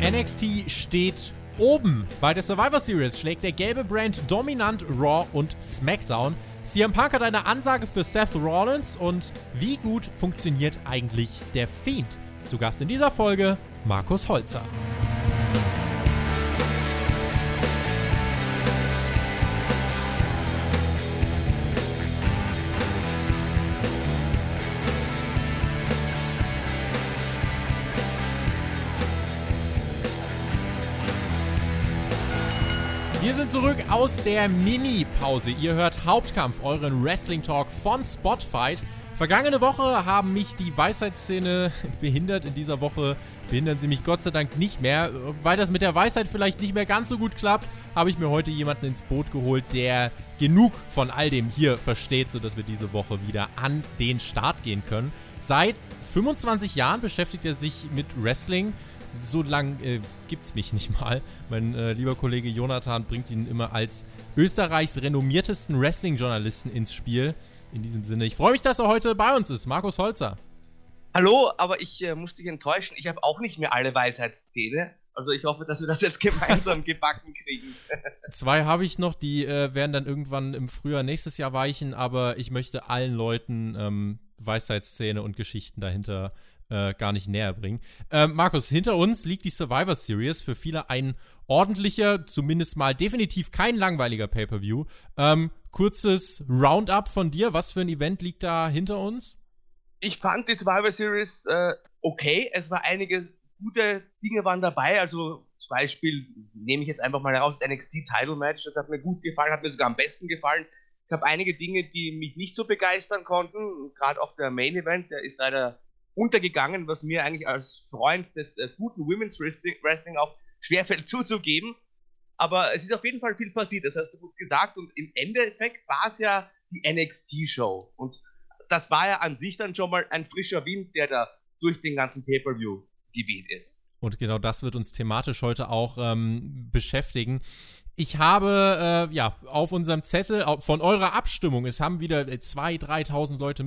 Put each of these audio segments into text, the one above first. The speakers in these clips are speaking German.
NXT steht oben. Bei der Survivor Series schlägt der gelbe Brand dominant Raw und SmackDown. CM Punk hat eine Ansage für Seth Rollins und wie gut funktioniert eigentlich der Fiend? Zu Gast in dieser Folge Markus Holzer. Sind zurück aus der Mini-Pause. Ihr hört Hauptkampf, euren Wrestling-Talk von Spotfight. Vergangene Woche haben mich die Weisheitsszene behindert. In dieser Woche behindern sie mich Gott sei Dank nicht mehr. Weil das mit der Weisheit vielleicht nicht mehr ganz so gut klappt, habe ich mir heute jemanden ins Boot geholt, der genug von all dem hier versteht, sodass wir diese Woche wieder an den Start gehen können. Seit 25 Jahren beschäftigt er sich mit Wrestling so lang äh, es mich nicht mal. Mein äh, lieber Kollege Jonathan bringt ihn immer als Österreichs renommiertesten Wrestling-Journalisten ins Spiel. In diesem Sinne, ich freue mich, dass er heute bei uns ist. Markus Holzer. Hallo, aber ich äh, muss dich enttäuschen. Ich habe auch nicht mehr alle Weisheitszähne. Also ich hoffe, dass wir das jetzt gemeinsam gebacken kriegen. Zwei habe ich noch, die äh, werden dann irgendwann im Frühjahr nächstes Jahr weichen, aber ich möchte allen Leuten ähm, Weisheitszähne und Geschichten dahinter äh, gar nicht näher bringen. Ähm, Markus, hinter uns liegt die Survivor Series. Für viele ein ordentlicher, zumindest mal definitiv kein langweiliger Pay-Per-View. Ähm, kurzes Roundup von dir. Was für ein Event liegt da hinter uns? Ich fand die Survivor Series äh, okay. Es war einige gute Dinge waren dabei. Also zum Beispiel nehme ich jetzt einfach mal heraus, das NXT Title Match. Das hat mir gut gefallen, hat mir sogar am besten gefallen. Ich habe einige Dinge, die mich nicht so begeistern konnten. Gerade auch der Main Event, der ist leider untergegangen, was mir eigentlich als Freund des äh, guten Women's Wrestling, Wrestling auch schwerfällt zuzugeben. Aber es ist auf jeden Fall viel passiert, das hast du gut gesagt. Und im Endeffekt war es ja die NXT-Show. Und das war ja an sich dann schon mal ein frischer Wind, der da durch den ganzen Pay-Per-View geweht ist. Und genau das wird uns thematisch heute auch ähm, beschäftigen. Ich habe äh, ja auf unserem Zettel von eurer Abstimmung, es haben wieder 2.000, 3.000 Leute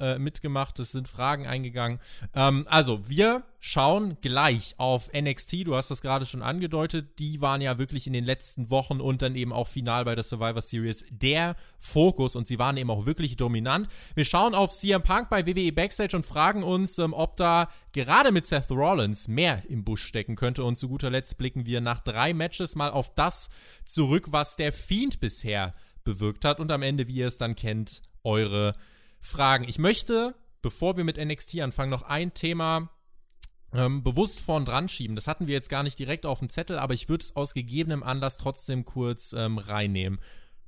äh, mitgemacht, es sind Fragen eingegangen. Ähm, also, wir schauen gleich auf NXT. Du hast das gerade schon angedeutet. Die waren ja wirklich in den letzten Wochen und dann eben auch final bei der Survivor Series der Fokus und sie waren eben auch wirklich dominant. Wir schauen auf CM Punk bei WWE Backstage und fragen uns, ähm, ob da gerade mit Seth Rollins mehr im Busch stecken könnte. Und zu guter Letzt blicken wir nach drei Matches mal auf das zurück, was der Fiend bisher bewirkt hat und am Ende, wie ihr es dann kennt, eure Fragen. Ich möchte, bevor wir mit NXT anfangen, noch ein Thema ähm, bewusst vorn dran schieben. Das hatten wir jetzt gar nicht direkt auf dem Zettel, aber ich würde es aus gegebenem Anlass trotzdem kurz ähm, reinnehmen.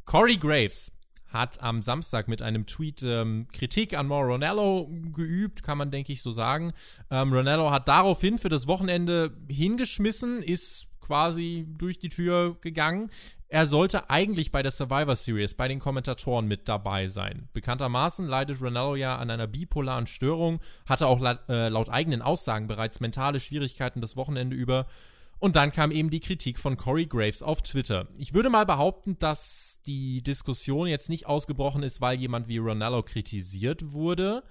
Corey Graves hat am Samstag mit einem Tweet ähm, Kritik an Mauro Ronaldo geübt, kann man denke ich so sagen. Ähm, Ronaldo hat daraufhin für das Wochenende hingeschmissen, ist quasi durch die Tür gegangen. Er sollte eigentlich bei der Survivor Series bei den Kommentatoren mit dabei sein. Bekanntermaßen leidet Ronaldo ja an einer bipolaren Störung, hatte auch laut, äh, laut eigenen Aussagen bereits mentale Schwierigkeiten das Wochenende über. Und dann kam eben die Kritik von Corey Graves auf Twitter. Ich würde mal behaupten, dass die Diskussion jetzt nicht ausgebrochen ist, weil jemand wie Ronaldo kritisiert wurde,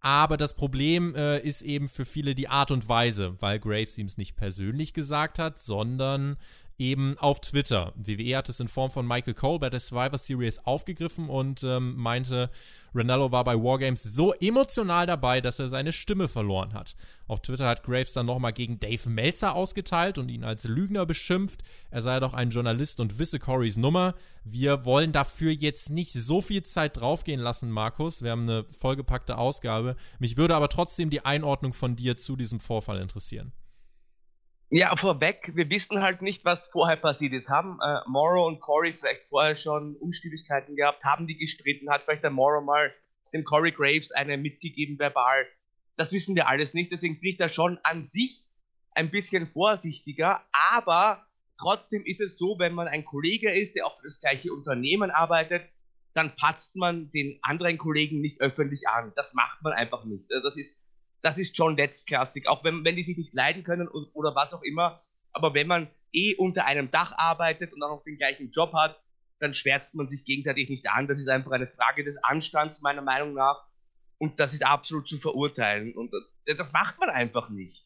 aber das Problem äh, ist eben für viele die Art und Weise, weil Graves ihm es nicht persönlich gesagt hat, sondern eben auf Twitter. WWE hat es in Form von Michael Cole bei der Survivor Series aufgegriffen und ähm, meinte, Ronaldo war bei Wargames so emotional dabei, dass er seine Stimme verloren hat. Auf Twitter hat Graves dann nochmal gegen Dave Meltzer ausgeteilt und ihn als Lügner beschimpft. Er sei doch ein Journalist und wisse Corys Nummer. Wir wollen dafür jetzt nicht so viel Zeit draufgehen lassen, Markus. Wir haben eine vollgepackte Ausgabe. Mich würde aber trotzdem die Einordnung von dir zu diesem Vorfall interessieren. Ja, vorweg, wir wissen halt nicht, was vorher passiert ist. Haben äh, Morrow und Corey vielleicht vorher schon Unstimmigkeiten gehabt? Haben die gestritten? Hat vielleicht der Morrow mal dem Corey Graves eine mitgegeben verbal? Das wissen wir alles nicht, deswegen bin ich da schon an sich ein bisschen vorsichtiger. Aber trotzdem ist es so, wenn man ein Kollege ist, der auch für das gleiche Unternehmen arbeitet, dann patzt man den anderen Kollegen nicht öffentlich an. Das macht man einfach nicht. Also das ist das ist schon letztklassig, auch wenn, wenn die sich nicht leiden können oder was auch immer. Aber wenn man eh unter einem Dach arbeitet und auch noch den gleichen Job hat, dann schwärzt man sich gegenseitig nicht an. Das ist einfach eine Frage des Anstands, meiner Meinung nach. Und das ist absolut zu verurteilen. Und das macht man einfach nicht.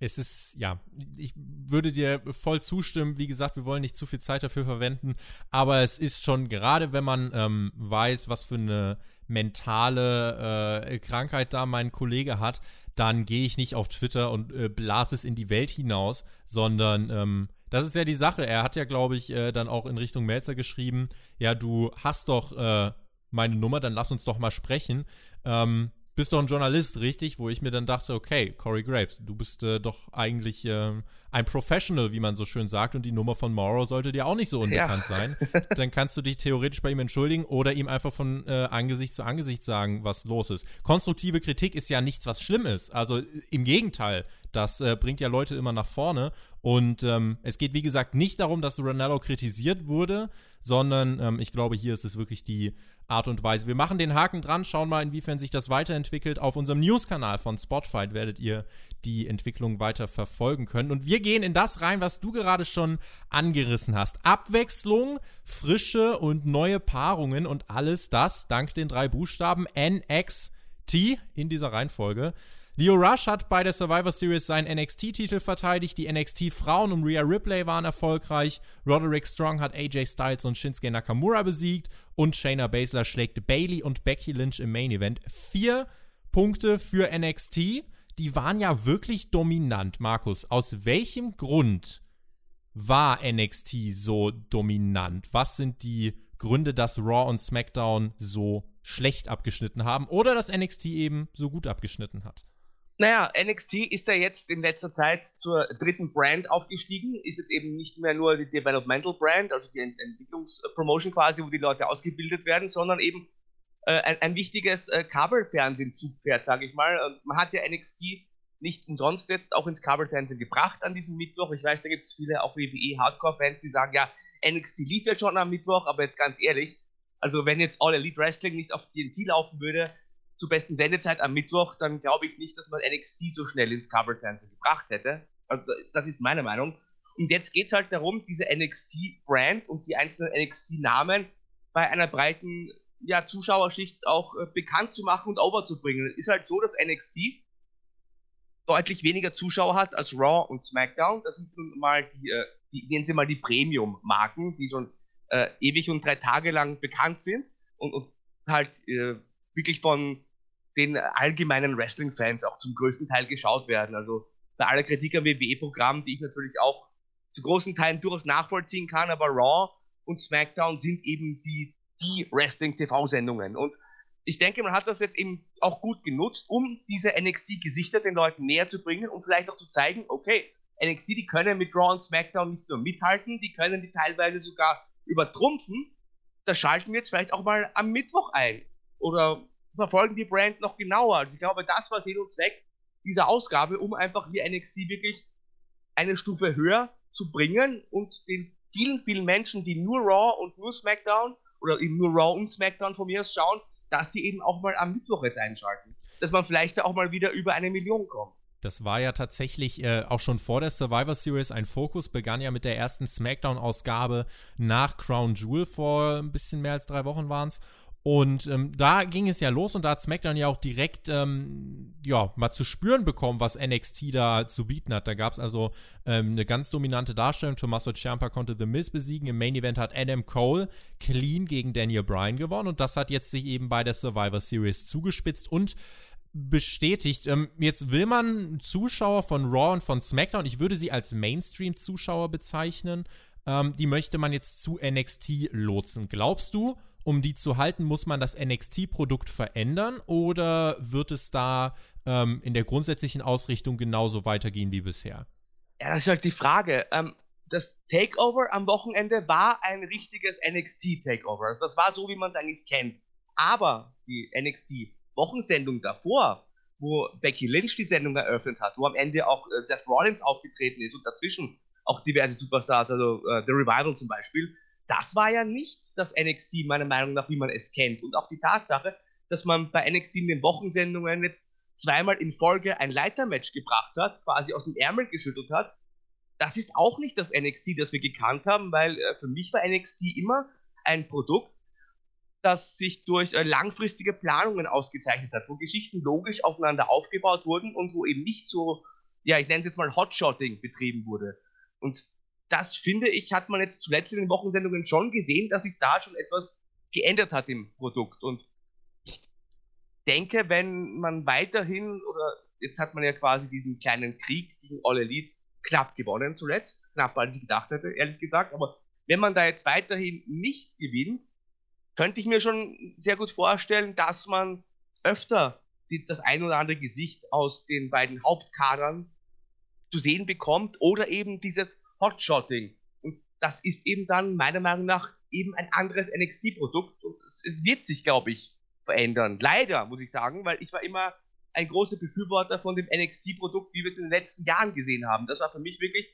Es ist, ja, ich würde dir voll zustimmen. Wie gesagt, wir wollen nicht zu viel Zeit dafür verwenden, aber es ist schon, gerade wenn man ähm, weiß, was für eine mentale äh, Krankheit da mein Kollege hat, dann gehe ich nicht auf Twitter und äh, blase es in die Welt hinaus, sondern ähm, das ist ja die Sache. Er hat ja, glaube ich, äh, dann auch in Richtung Melzer geschrieben, ja, du hast doch äh, meine Nummer, dann lass uns doch mal sprechen. Ähm, bist doch ein Journalist, richtig? Wo ich mir dann dachte, okay, Corey Graves, du bist äh, doch eigentlich äh, ein Professional, wie man so schön sagt, und die Nummer von Morrow sollte dir auch nicht so unbekannt ja. sein. Dann kannst du dich theoretisch bei ihm entschuldigen oder ihm einfach von äh, Angesicht zu Angesicht sagen, was los ist. Konstruktive Kritik ist ja nichts, was schlimm ist. Also im Gegenteil, das äh, bringt ja Leute immer nach vorne. Und ähm, es geht, wie gesagt, nicht darum, dass Ronaldo kritisiert wurde, sondern ähm, ich glaube, hier ist es wirklich die Art und Weise. Wir machen den Haken dran, schauen mal, inwiefern sich das weiterentwickelt. Auf unserem News-Kanal von Spotfight werdet ihr die Entwicklung weiter verfolgen können. Und wir gehen in das rein, was du gerade schon angerissen hast. Abwechslung, frische und neue Paarungen und alles das dank den drei Buchstaben NXT in dieser Reihenfolge. Leo Rush hat bei der Survivor Series seinen NXT-Titel verteidigt. Die NXT-Frauen um Rhea Ripley waren erfolgreich. Roderick Strong hat AJ Styles und Shinsuke Nakamura besiegt. Und Shayna Baszler schlägt Bailey und Becky Lynch im Main Event. Vier Punkte für NXT. Die waren ja wirklich dominant, Markus. Aus welchem Grund war NXT so dominant? Was sind die Gründe, dass Raw und SmackDown so schlecht abgeschnitten haben oder dass NXT eben so gut abgeschnitten hat? Naja, NXT ist ja jetzt in letzter Zeit zur dritten Brand aufgestiegen, ist jetzt eben nicht mehr nur die Developmental Brand, also die Ent Entwicklungspromotion quasi, wo die Leute ausgebildet werden, sondern eben äh, ein, ein, wichtiges äh, Kabelfernsehen-Zugpferd, sage ich mal. Und man hat ja NXT nicht umsonst jetzt auch ins Kabelfernsehen gebracht an diesem Mittwoch. Ich weiß, da gibt es viele auch WWE-Hardcore-Fans, die sagen, ja, NXT lief ja schon am Mittwoch, aber jetzt ganz ehrlich, also wenn jetzt All Elite Wrestling nicht auf TNT laufen würde, zur besten Sendezeit am Mittwoch, dann glaube ich nicht, dass man NXT so schnell ins Kabelfernsehen gebracht hätte. Also das ist meine Meinung. Und jetzt geht es halt darum, diese NXT-Brand und die einzelnen NXT-Namen bei einer breiten ja, Zuschauerschicht auch äh, bekannt zu machen und overzubringen. Es ist halt so, dass NXT deutlich weniger Zuschauer hat als Raw und SmackDown. Das sind nun mal die, äh, die nennen sie mal die Premium-Marken, die schon äh, ewig und drei Tage lang bekannt sind und, und halt äh, wirklich von den allgemeinen Wrestling-Fans auch zum größten Teil geschaut werden. Also bei aller Kritik am WWE-Programm, die ich natürlich auch zu großen Teilen durchaus nachvollziehen kann, aber Raw und SmackDown sind eben die, die Wrestling-TV-Sendungen. Und ich denke, man hat das jetzt eben auch gut genutzt, um diese NXT-Gesichter den Leuten näher zu bringen und vielleicht auch zu zeigen, okay, NXT, die können mit Raw und SmackDown nicht nur mithalten, die können die teilweise sogar übertrumpfen. Da schalten wir jetzt vielleicht auch mal am Mittwoch ein. Oder verfolgen die Brand noch genauer. Also ich glaube, das war Sinn und Zweck dieser Ausgabe, um einfach hier NXT wirklich eine Stufe höher zu bringen und den vielen, vielen Menschen, die nur Raw und nur SmackDown oder eben nur Raw und SmackDown von mir aus schauen, dass die eben auch mal am Mittwoch jetzt einschalten. Dass man vielleicht auch mal wieder über eine Million kommt. Das war ja tatsächlich äh, auch schon vor der Survivor Series ein Fokus, begann ja mit der ersten SmackDown-Ausgabe nach Crown Jewel vor ein bisschen mehr als drei Wochen waren es. Und ähm, da ging es ja los und da hat SmackDown ja auch direkt ähm, ja, mal zu spüren bekommen, was NXT da zu bieten hat. Da gab es also ähm, eine ganz dominante Darstellung. Tommaso Ciampa konnte The Miz besiegen. Im Main Event hat Adam Cole clean gegen Daniel Bryan gewonnen und das hat jetzt sich eben bei der Survivor Series zugespitzt und bestätigt. Ähm, jetzt will man Zuschauer von Raw und von SmackDown, ich würde sie als Mainstream-Zuschauer bezeichnen, ähm, die möchte man jetzt zu NXT lotsen. Glaubst du, um die zu halten, muss man das NXT-Produkt verändern oder wird es da ähm, in der grundsätzlichen Ausrichtung genauso weitergehen wie bisher? Ja, das ist halt die Frage. Ähm, das Takeover am Wochenende war ein richtiges NXT-Takeover. Also das war so, wie man es eigentlich kennt. Aber die NXT-Wochensendung davor, wo Becky Lynch die Sendung eröffnet hat, wo am Ende auch äh, Seth Rollins aufgetreten ist und dazwischen auch diverse Superstars, also äh, The Revival zum Beispiel, das war ja nicht das NXT, meiner Meinung nach, wie man es kennt. Und auch die Tatsache, dass man bei NXT in den Wochensendungen jetzt zweimal in Folge ein Leitermatch gebracht hat, quasi aus dem Ärmel geschüttelt hat, das ist auch nicht das NXT, das wir gekannt haben, weil äh, für mich war NXT immer ein Produkt, das sich durch äh, langfristige Planungen ausgezeichnet hat, wo Geschichten logisch aufeinander aufgebaut wurden und wo eben nicht so ja, ich nenne es jetzt mal Hotshotting betrieben wurde. Und das finde ich, hat man jetzt zuletzt in den Wochensendungen schon gesehen, dass sich da schon etwas geändert hat im Produkt. Und ich denke, wenn man weiterhin, oder jetzt hat man ja quasi diesen kleinen Krieg gegen All Elite knapp gewonnen zuletzt, knapper als ich gedacht hätte, ehrlich gesagt, aber wenn man da jetzt weiterhin nicht gewinnt, könnte ich mir schon sehr gut vorstellen, dass man öfter die, das ein oder andere Gesicht aus den beiden Hauptkadern zu sehen bekommt oder eben dieses Hotshotting. Und das ist eben dann meiner Meinung nach eben ein anderes NXT-Produkt und es, es wird sich, glaube ich, verändern. Leider, muss ich sagen, weil ich war immer ein großer Befürworter von dem NXT-Produkt, wie wir es in den letzten Jahren gesehen haben. Das war für mich wirklich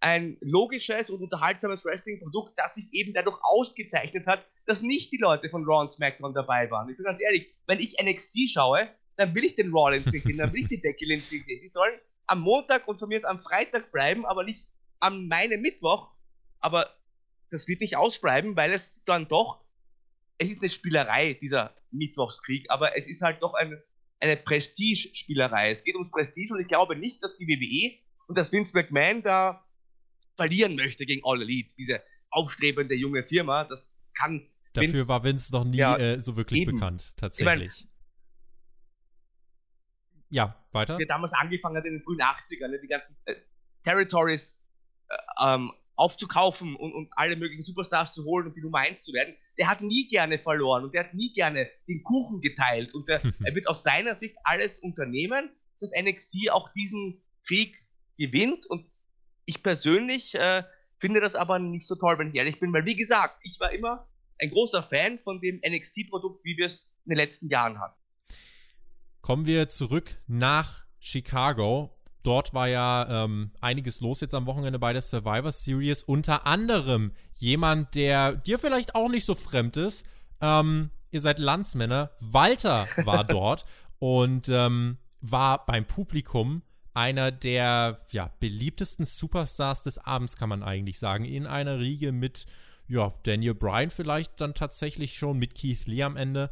ein logisches und unterhaltsames Wrestling-Produkt, das sich eben dadurch ausgezeichnet hat, dass nicht die Leute von Raw und SmackDown dabei waren. Ich bin ganz ehrlich, wenn ich NXT schaue, dann will ich den Rollins nicht sehen, dann will ich die Becky Lynch nicht sehen. Die sollen am Montag und von mir ist am Freitag bleiben, aber nicht am meinem Mittwoch. Aber das wird nicht ausbleiben, weil es dann doch, es ist eine Spielerei, dieser Mittwochskrieg, aber es ist halt doch eine, eine Prestige-Spielerei. Es geht ums Prestige und ich glaube nicht, dass die WWE und dass Vince McMahon da verlieren möchte gegen All Elite, diese aufstrebende junge Firma. Das, das kann. Dafür Vince, war Vince noch nie ja, äh, so wirklich eben. bekannt, tatsächlich. Ich mein, ja, weiter. Der damals angefangen hat in den frühen 80ern, ne, die ganzen äh, Territories ähm, aufzukaufen und, und alle möglichen Superstars zu holen und die Nummer 1 zu werden, der hat nie gerne verloren und der hat nie gerne den Kuchen geteilt und der, er wird aus seiner Sicht alles unternehmen, dass NXT auch diesen Krieg gewinnt und ich persönlich äh, finde das aber nicht so toll, wenn ich ehrlich bin, weil wie gesagt, ich war immer ein großer Fan von dem NXT-Produkt, wie wir es in den letzten Jahren hatten. Kommen wir zurück nach Chicago. Dort war ja ähm, einiges los jetzt am Wochenende bei der Survivor Series. Unter anderem jemand, der dir vielleicht auch nicht so fremd ist. Ähm, ihr seid Landsmänner. Walter war dort und ähm, war beim Publikum einer der ja, beliebtesten Superstars des Abends, kann man eigentlich sagen. In einer Riege mit ja, Daniel Bryan vielleicht dann tatsächlich schon, mit Keith Lee am Ende.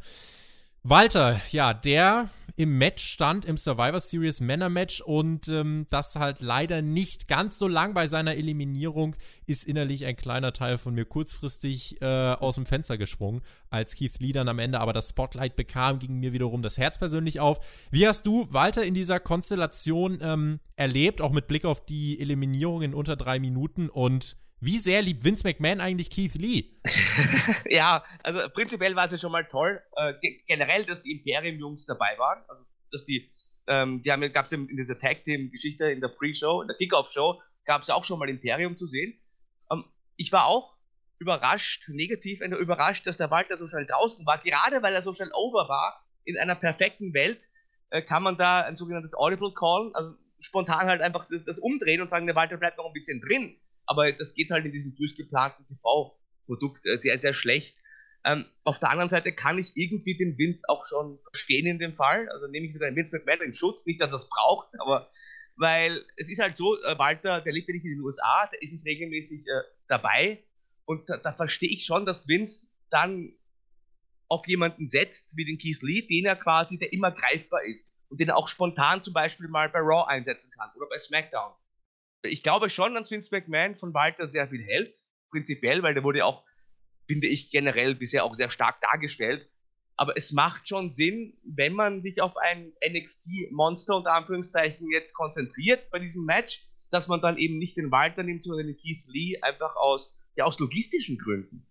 Walter, ja, der im Match stand, im Survivor Series Männer-Match und ähm, das halt leider nicht ganz so lang bei seiner Eliminierung ist innerlich ein kleiner Teil von mir kurzfristig äh, aus dem Fenster gesprungen, als Keith Lee dann am Ende aber das Spotlight bekam, ging mir wiederum das Herz persönlich auf. Wie hast du Walter in dieser Konstellation ähm, erlebt, auch mit Blick auf die Eliminierung in unter drei Minuten und wie sehr liebt Vince McMahon eigentlich Keith Lee? ja, also prinzipiell war es ja schon mal toll. Äh, generell, dass die Imperium-Jungs dabei waren. Also, dass die, ähm, die haben, gab es in, dieser Tag-Team-Geschichte, in der Pre-Show, in der Kickoff-Show, gab es auch schon mal Imperium zu sehen. Ähm, ich war auch überrascht, negativ überrascht, dass der Walter so schnell draußen war. Gerade weil er so schnell over war, in einer perfekten Welt, äh, kann man da ein sogenanntes Audible callen, also spontan halt einfach das, das umdrehen und sagen, der Walter bleibt noch ein bisschen drin aber das geht halt in diesem durchgeplanten TV-Produkt äh, sehr, sehr schlecht. Ähm, auf der anderen Seite kann ich irgendwie den Vince auch schon verstehen in dem Fall. Also nehme ich sogar den Vince McMahon in Schutz, nicht, dass er es braucht, aber weil es ist halt so, äh, Walter, der lebt ja nicht in den USA, der ist jetzt regelmäßig äh, dabei und da, da verstehe ich schon, dass Vince dann auf jemanden setzt, wie den Keith Lee, den er quasi, der immer greifbar ist und den er auch spontan zum Beispiel mal bei Raw einsetzen kann oder bei SmackDown ich glaube schon, dass Vince McMahon von Walter sehr viel hält, prinzipiell, weil der wurde auch, finde ich, generell bisher auch sehr stark dargestellt. Aber es macht schon Sinn, wenn man sich auf ein NXT-Monster unter Anführungszeichen jetzt konzentriert bei diesem Match, dass man dann eben nicht den Walter nimmt, sondern den Keith Lee einfach aus, ja, aus logistischen Gründen.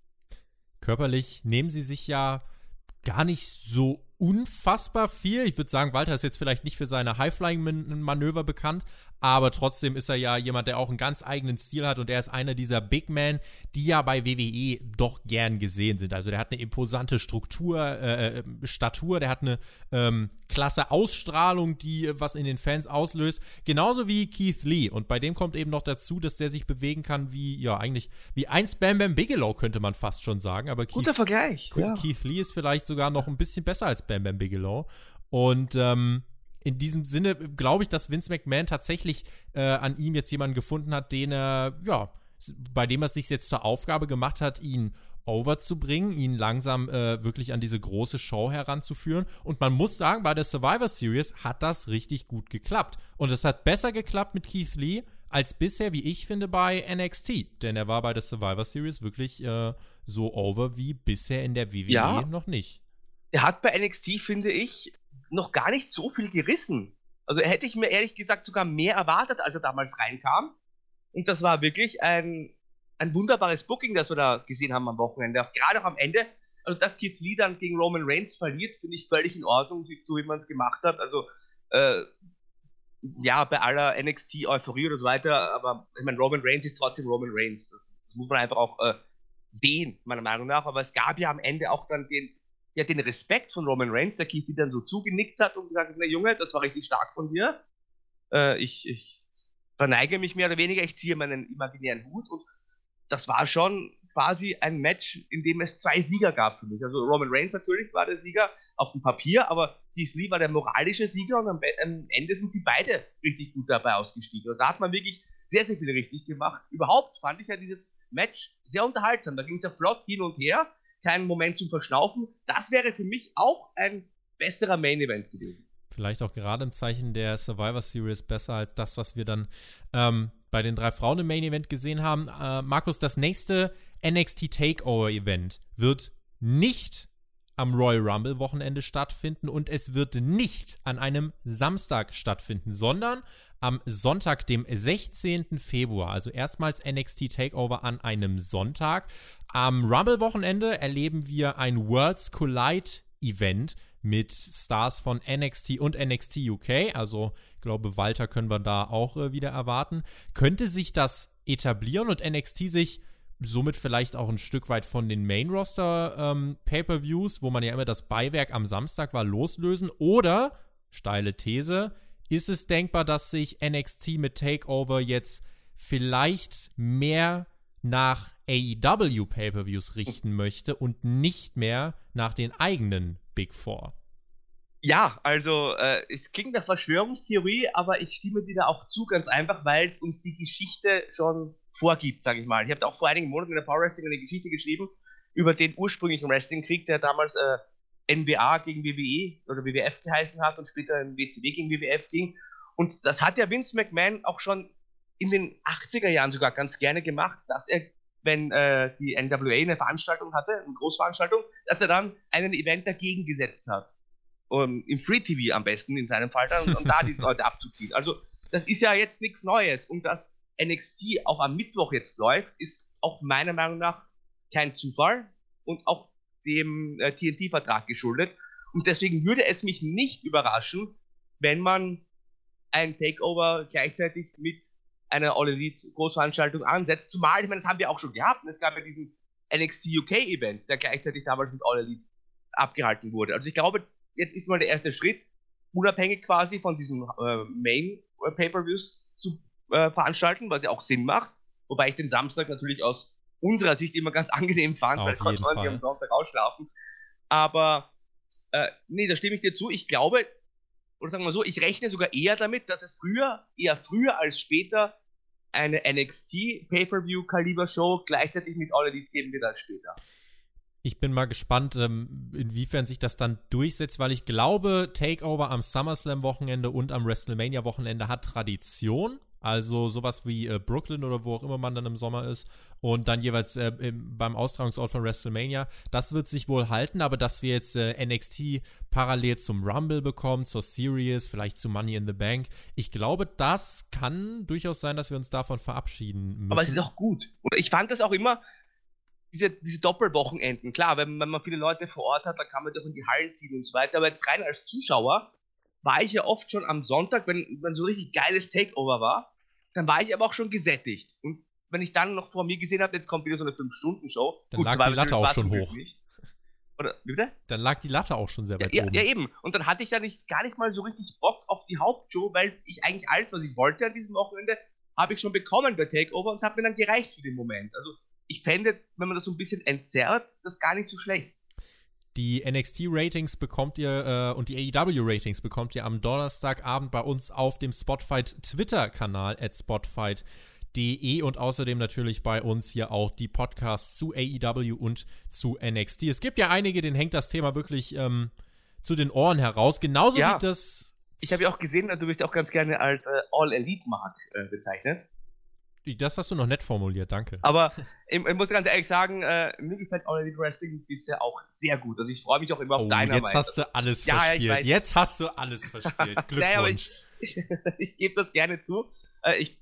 Körperlich nehmen sie sich ja gar nicht so unfassbar viel. Ich würde sagen, Walter ist jetzt vielleicht nicht für seine High-Flying-Manöver bekannt, aber trotzdem ist er ja jemand, der auch einen ganz eigenen Stil hat und er ist einer dieser Big Men, die ja bei WWE doch gern gesehen sind. Also der hat eine imposante Struktur, äh, äh, Statur, der hat eine ähm, klasse Ausstrahlung, die äh, was in den Fans auslöst. Genauso wie Keith Lee. Und bei dem kommt eben noch dazu, dass der sich bewegen kann wie, ja, eigentlich wie ein Bam Bam Bigelow, könnte man fast schon sagen. Aber Keith, Guter Vergleich. Keith, ja. Keith Lee ist vielleicht sogar noch ein bisschen besser als Bam Bam Bigelow. Und ähm, in diesem Sinne glaube ich, dass Vince McMahon tatsächlich äh, an ihm jetzt jemanden gefunden hat, den er, ja, bei dem er es sich jetzt zur Aufgabe gemacht hat, ihn overzubringen, ihn langsam äh, wirklich an diese große Show heranzuführen. Und man muss sagen, bei der Survivor Series hat das richtig gut geklappt. Und es hat besser geklappt mit Keith Lee als bisher, wie ich finde, bei NXT. Denn er war bei der Survivor Series wirklich äh, so over wie bisher in der WWE ja. noch nicht. Er hat bei NXT, finde ich, noch gar nicht so viel gerissen. Also hätte ich mir ehrlich gesagt sogar mehr erwartet, als er damals reinkam. Und das war wirklich ein, ein wunderbares Booking, das wir da gesehen haben am Wochenende. Auch gerade auch am Ende. Also, dass Keith Lee dann gegen Roman Reigns verliert, finde ich völlig in Ordnung, so wie man es gemacht hat. Also, äh, ja, bei aller NXT-Euphorie oder so weiter, aber ich meine, Roman Reigns ist trotzdem Roman Reigns. Das, das muss man einfach auch äh, sehen, meiner Meinung nach. Aber es gab ja am Ende auch dann den, ja, den Respekt von Roman Reigns, der Keith Lee dann so zugenickt hat und gesagt hat, na Junge, das war richtig stark von dir. Äh, ich, ich verneige mich mehr oder weniger, ich ziehe meinen imaginären Hut und das war schon quasi ein Match, in dem es zwei Sieger gab für mich. Also Roman Reigns natürlich war der Sieger auf dem Papier, aber Keith Lee war der moralische Sieger und am, am Ende sind sie beide richtig gut dabei ausgestiegen. Und da hat man wirklich sehr, sehr viel richtig gemacht. Überhaupt fand ich ja dieses Match sehr unterhaltsam. Da ging es ja flott hin und her, kein Moment zum Verschnaufen. Das wäre für mich auch ein besserer Main Event gewesen. Vielleicht auch gerade im Zeichen der Survivor Series besser als das, was wir dann ähm, bei den drei Frauen im Main Event gesehen haben. Äh, Markus, das nächste NXT Takeover Event wird nicht am Royal Rumble Wochenende stattfinden und es wird nicht an einem Samstag stattfinden, sondern am Sonntag, dem 16. Februar. Also erstmals NXT Takeover an einem Sonntag. Am Rumble Wochenende erleben wir ein Worlds Collide Event mit Stars von NXT und NXT UK. Also ich glaube, Walter können wir da auch äh, wieder erwarten. Könnte sich das etablieren und NXT sich somit vielleicht auch ein Stück weit von den Main-Roster ähm, wo man ja immer das Beiwerk am Samstag war, loslösen? Oder, steile These, ist es denkbar, dass sich NXT mit Takeover jetzt vielleicht mehr nach AEW Pay-per-Views richten möchte und nicht mehr nach den eigenen Big Four. Ja, also äh, es klingt nach Verschwörungstheorie, aber ich stimme dir da auch zu, ganz einfach, weil es uns die Geschichte schon vorgibt, sage ich mal. Ich habe auch vor einigen Monaten in der Power Wrestling eine Geschichte geschrieben über den ursprünglichen Wrestling-Krieg, der damals äh, NWA gegen WWE oder WWF geheißen hat und später in WCW gegen WWF ging. Und das hat ja Vince McMahon auch schon in den 80er Jahren sogar ganz gerne gemacht, dass er wenn äh, die NWA eine Veranstaltung hatte, eine Großveranstaltung, dass er dann einen Event dagegen gesetzt hat. Um, Im Free TV am besten in seinem Fall dann, um da die Leute abzuziehen. Also das ist ja jetzt nichts Neues. Und dass NXT auch am Mittwoch jetzt läuft, ist auch meiner Meinung nach kein Zufall und auch dem äh, TNT-Vertrag geschuldet. Und deswegen würde es mich nicht überraschen, wenn man ein Takeover gleichzeitig mit eine All Elite Großveranstaltung ansetzt. Zumal, ich meine, das haben wir auch schon gehabt. Es gab ja diesen NXT UK Event, der gleichzeitig damals mit All Elite abgehalten wurde. Also ich glaube, jetzt ist mal der erste Schritt, unabhängig quasi von diesen äh, Main Pay-per-Views zu äh, veranstalten, was ja auch Sinn macht. Wobei ich den Samstag natürlich aus unserer Sicht immer ganz angenehm fand, Auf weil konnte man am Sonntag ausschlafen. Aber äh, nee, da stimme ich dir zu. Ich glaube, oder sagen wir so, ich rechne sogar eher damit, dass es früher, eher früher als später eine NXT Pay-Per-View-Kaliber-Show gleichzeitig mit All Elite geben wird als später. Ich bin mal gespannt, ähm, inwiefern sich das dann durchsetzt, weil ich glaube, Takeover am SummerSlam-Wochenende und am WrestleMania-Wochenende hat Tradition. Also sowas wie äh, Brooklyn oder wo auch immer man dann im Sommer ist. Und dann jeweils äh, im, beim Austragungsort von WrestleMania. Das wird sich wohl halten, aber dass wir jetzt äh, NXT parallel zum Rumble bekommen, zur Series, vielleicht zu Money in the Bank. Ich glaube, das kann durchaus sein, dass wir uns davon verabschieden müssen. Aber es ist auch gut. Oder ich fand das auch immer, diese, diese Doppelwochenenden. Klar, wenn, wenn man viele Leute vor Ort hat, dann kann man doch in die Hallen ziehen und so weiter. Aber jetzt rein als Zuschauer war ich ja oft schon am Sonntag, wenn, wenn so richtig geiles Takeover war, dann war ich aber auch schon gesättigt. Und wenn ich dann noch vor mir gesehen habe, jetzt kommt wieder so eine 5-Stunden-Show, dann gut, lag die Latte auch schon hoch. Oder, wie bitte? Dann lag die Latte auch schon sehr weit ja, oben. Ja, eben. Und dann hatte ich ja nicht, gar nicht mal so richtig Bock auf die Hauptshow, weil ich eigentlich alles, was ich wollte an diesem Wochenende, habe ich schon bekommen bei Takeover und es hat mir dann gereicht für den Moment. Also ich fände, wenn man das so ein bisschen entzerrt, das gar nicht so schlecht. Die NXT-Ratings bekommt ihr äh, und die AEW-Ratings bekommt ihr am Donnerstagabend bei uns auf dem Spotfight Twitter-Kanal at Spotfight De und außerdem natürlich bei uns hier auch die Podcasts zu AEW und zu NXT. Es gibt ja einige, denen hängt das Thema wirklich ähm, zu den Ohren heraus. Genauso ja. wie das. Ich habe ja auch gesehen, du wirst ja auch ganz gerne als äh, All-Elite-Mark äh, bezeichnet. Das hast du noch nett formuliert, danke. Aber ich, ich muss ganz ehrlich sagen, äh, mir gefällt All Elite Wrestling bisher auch sehr gut. Also ich freue mich auch immer auf oh, deiner Jetzt hast du alles ja, verspielt. jetzt hast du alles verspielt. Glückwunsch. naja, ich, ich, ich gebe das gerne zu. Äh, ich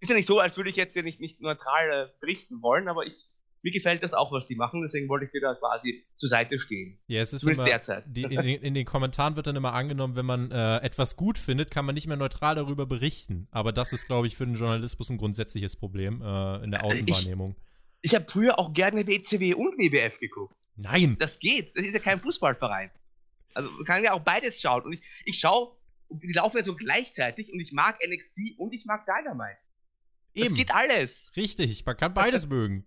ist ja nicht so, als würde ich jetzt hier nicht, nicht neutral äh, berichten wollen, aber ich, mir gefällt das auch, was die machen, deswegen wollte ich dir da quasi zur Seite stehen. Ja, es ist Zumindest immer, derzeit. Die, in, in, den Kommentaren wird dann immer angenommen, wenn man äh, etwas gut findet, kann man nicht mehr neutral darüber berichten. Aber das ist, glaube ich, für den Journalismus ein grundsätzliches Problem äh, in der Außenwahrnehmung. Ich, ich habe früher auch gerne WCW und WWF geguckt. Nein. Das geht. Das ist ja kein Fußballverein. Also man kann ja auch beides schauen. Und ich, ich schaue, die laufen ja so gleichzeitig und ich mag NXT und ich mag Dynamite. Eben. Das geht alles. Richtig, man kann beides mögen.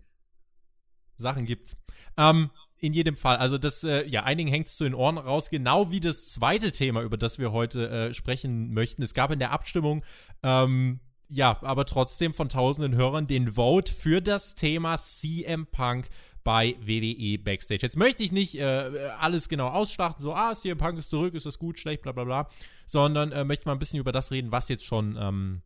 Sachen gibt's. Ähm, in jedem Fall, also das, äh, ja, einigen hängt es zu den Ohren raus, genau wie das zweite Thema, über das wir heute äh, sprechen möchten. Es gab in der Abstimmung, ähm, ja, aber trotzdem von tausenden Hörern den Vote für das Thema CM Punk bei WWE Backstage. Jetzt möchte ich nicht äh, alles genau ausschlachten, so, ah, CM Punk ist zurück, ist das gut, schlecht, bla bla bla, sondern äh, möchte mal ein bisschen über das reden, was jetzt schon ähm,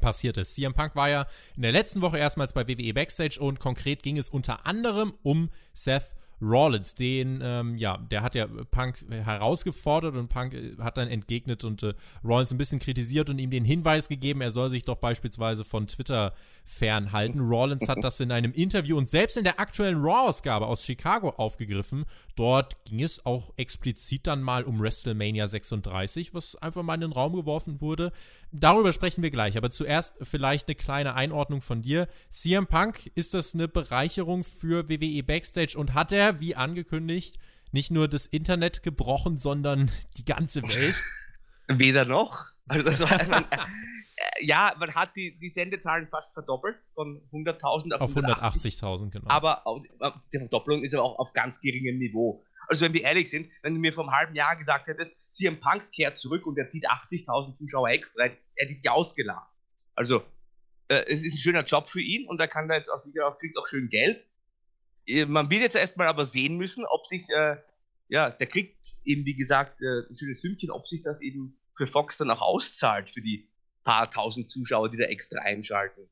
passiert ist. CM Punk war ja in der letzten Woche erstmals bei WWE Backstage und konkret ging es unter anderem um Seth Rollins, den, ähm, ja, der hat ja Punk herausgefordert und Punk äh, hat dann entgegnet und äh, Rollins ein bisschen kritisiert und ihm den Hinweis gegeben, er soll sich doch beispielsweise von Twitter fernhalten. Rollins hat das in einem Interview und selbst in der aktuellen Raw-Ausgabe aus Chicago aufgegriffen. Dort ging es auch explizit dann mal um WrestleMania 36, was einfach mal in den Raum geworfen wurde. Darüber sprechen wir gleich, aber zuerst vielleicht eine kleine Einordnung von dir. CM Punk, ist das eine Bereicherung für WWE Backstage und hat er, wie angekündigt, nicht nur das Internet gebrochen, sondern die ganze Welt? Weder noch. Also das war, man, äh, ja, man hat die, die Sendezahlen fast verdoppelt von 100.000 auf, auf 180.000, genau. Aber die Verdopplung ist aber auch auf ganz geringem Niveau. Also wenn wir ehrlich sind, wenn du mir vor einem halben Jahr gesagt hättest, CM Punk kehrt zurück und er zieht 80.000 Zuschauer extra, hätte ich dich ausgelacht. Also äh, es ist ein schöner Job für ihn und er kann da jetzt auch sicher auch, kriegt auch schön Geld. Äh, man wird jetzt erstmal aber sehen müssen, ob sich, äh, ja, der kriegt eben, wie gesagt, äh, ein schönes Sümmchen, ob sich das eben für Fox dann auch auszahlt, für die paar tausend Zuschauer, die da extra einschalten.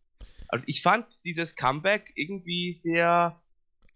Also ich fand dieses Comeback irgendwie sehr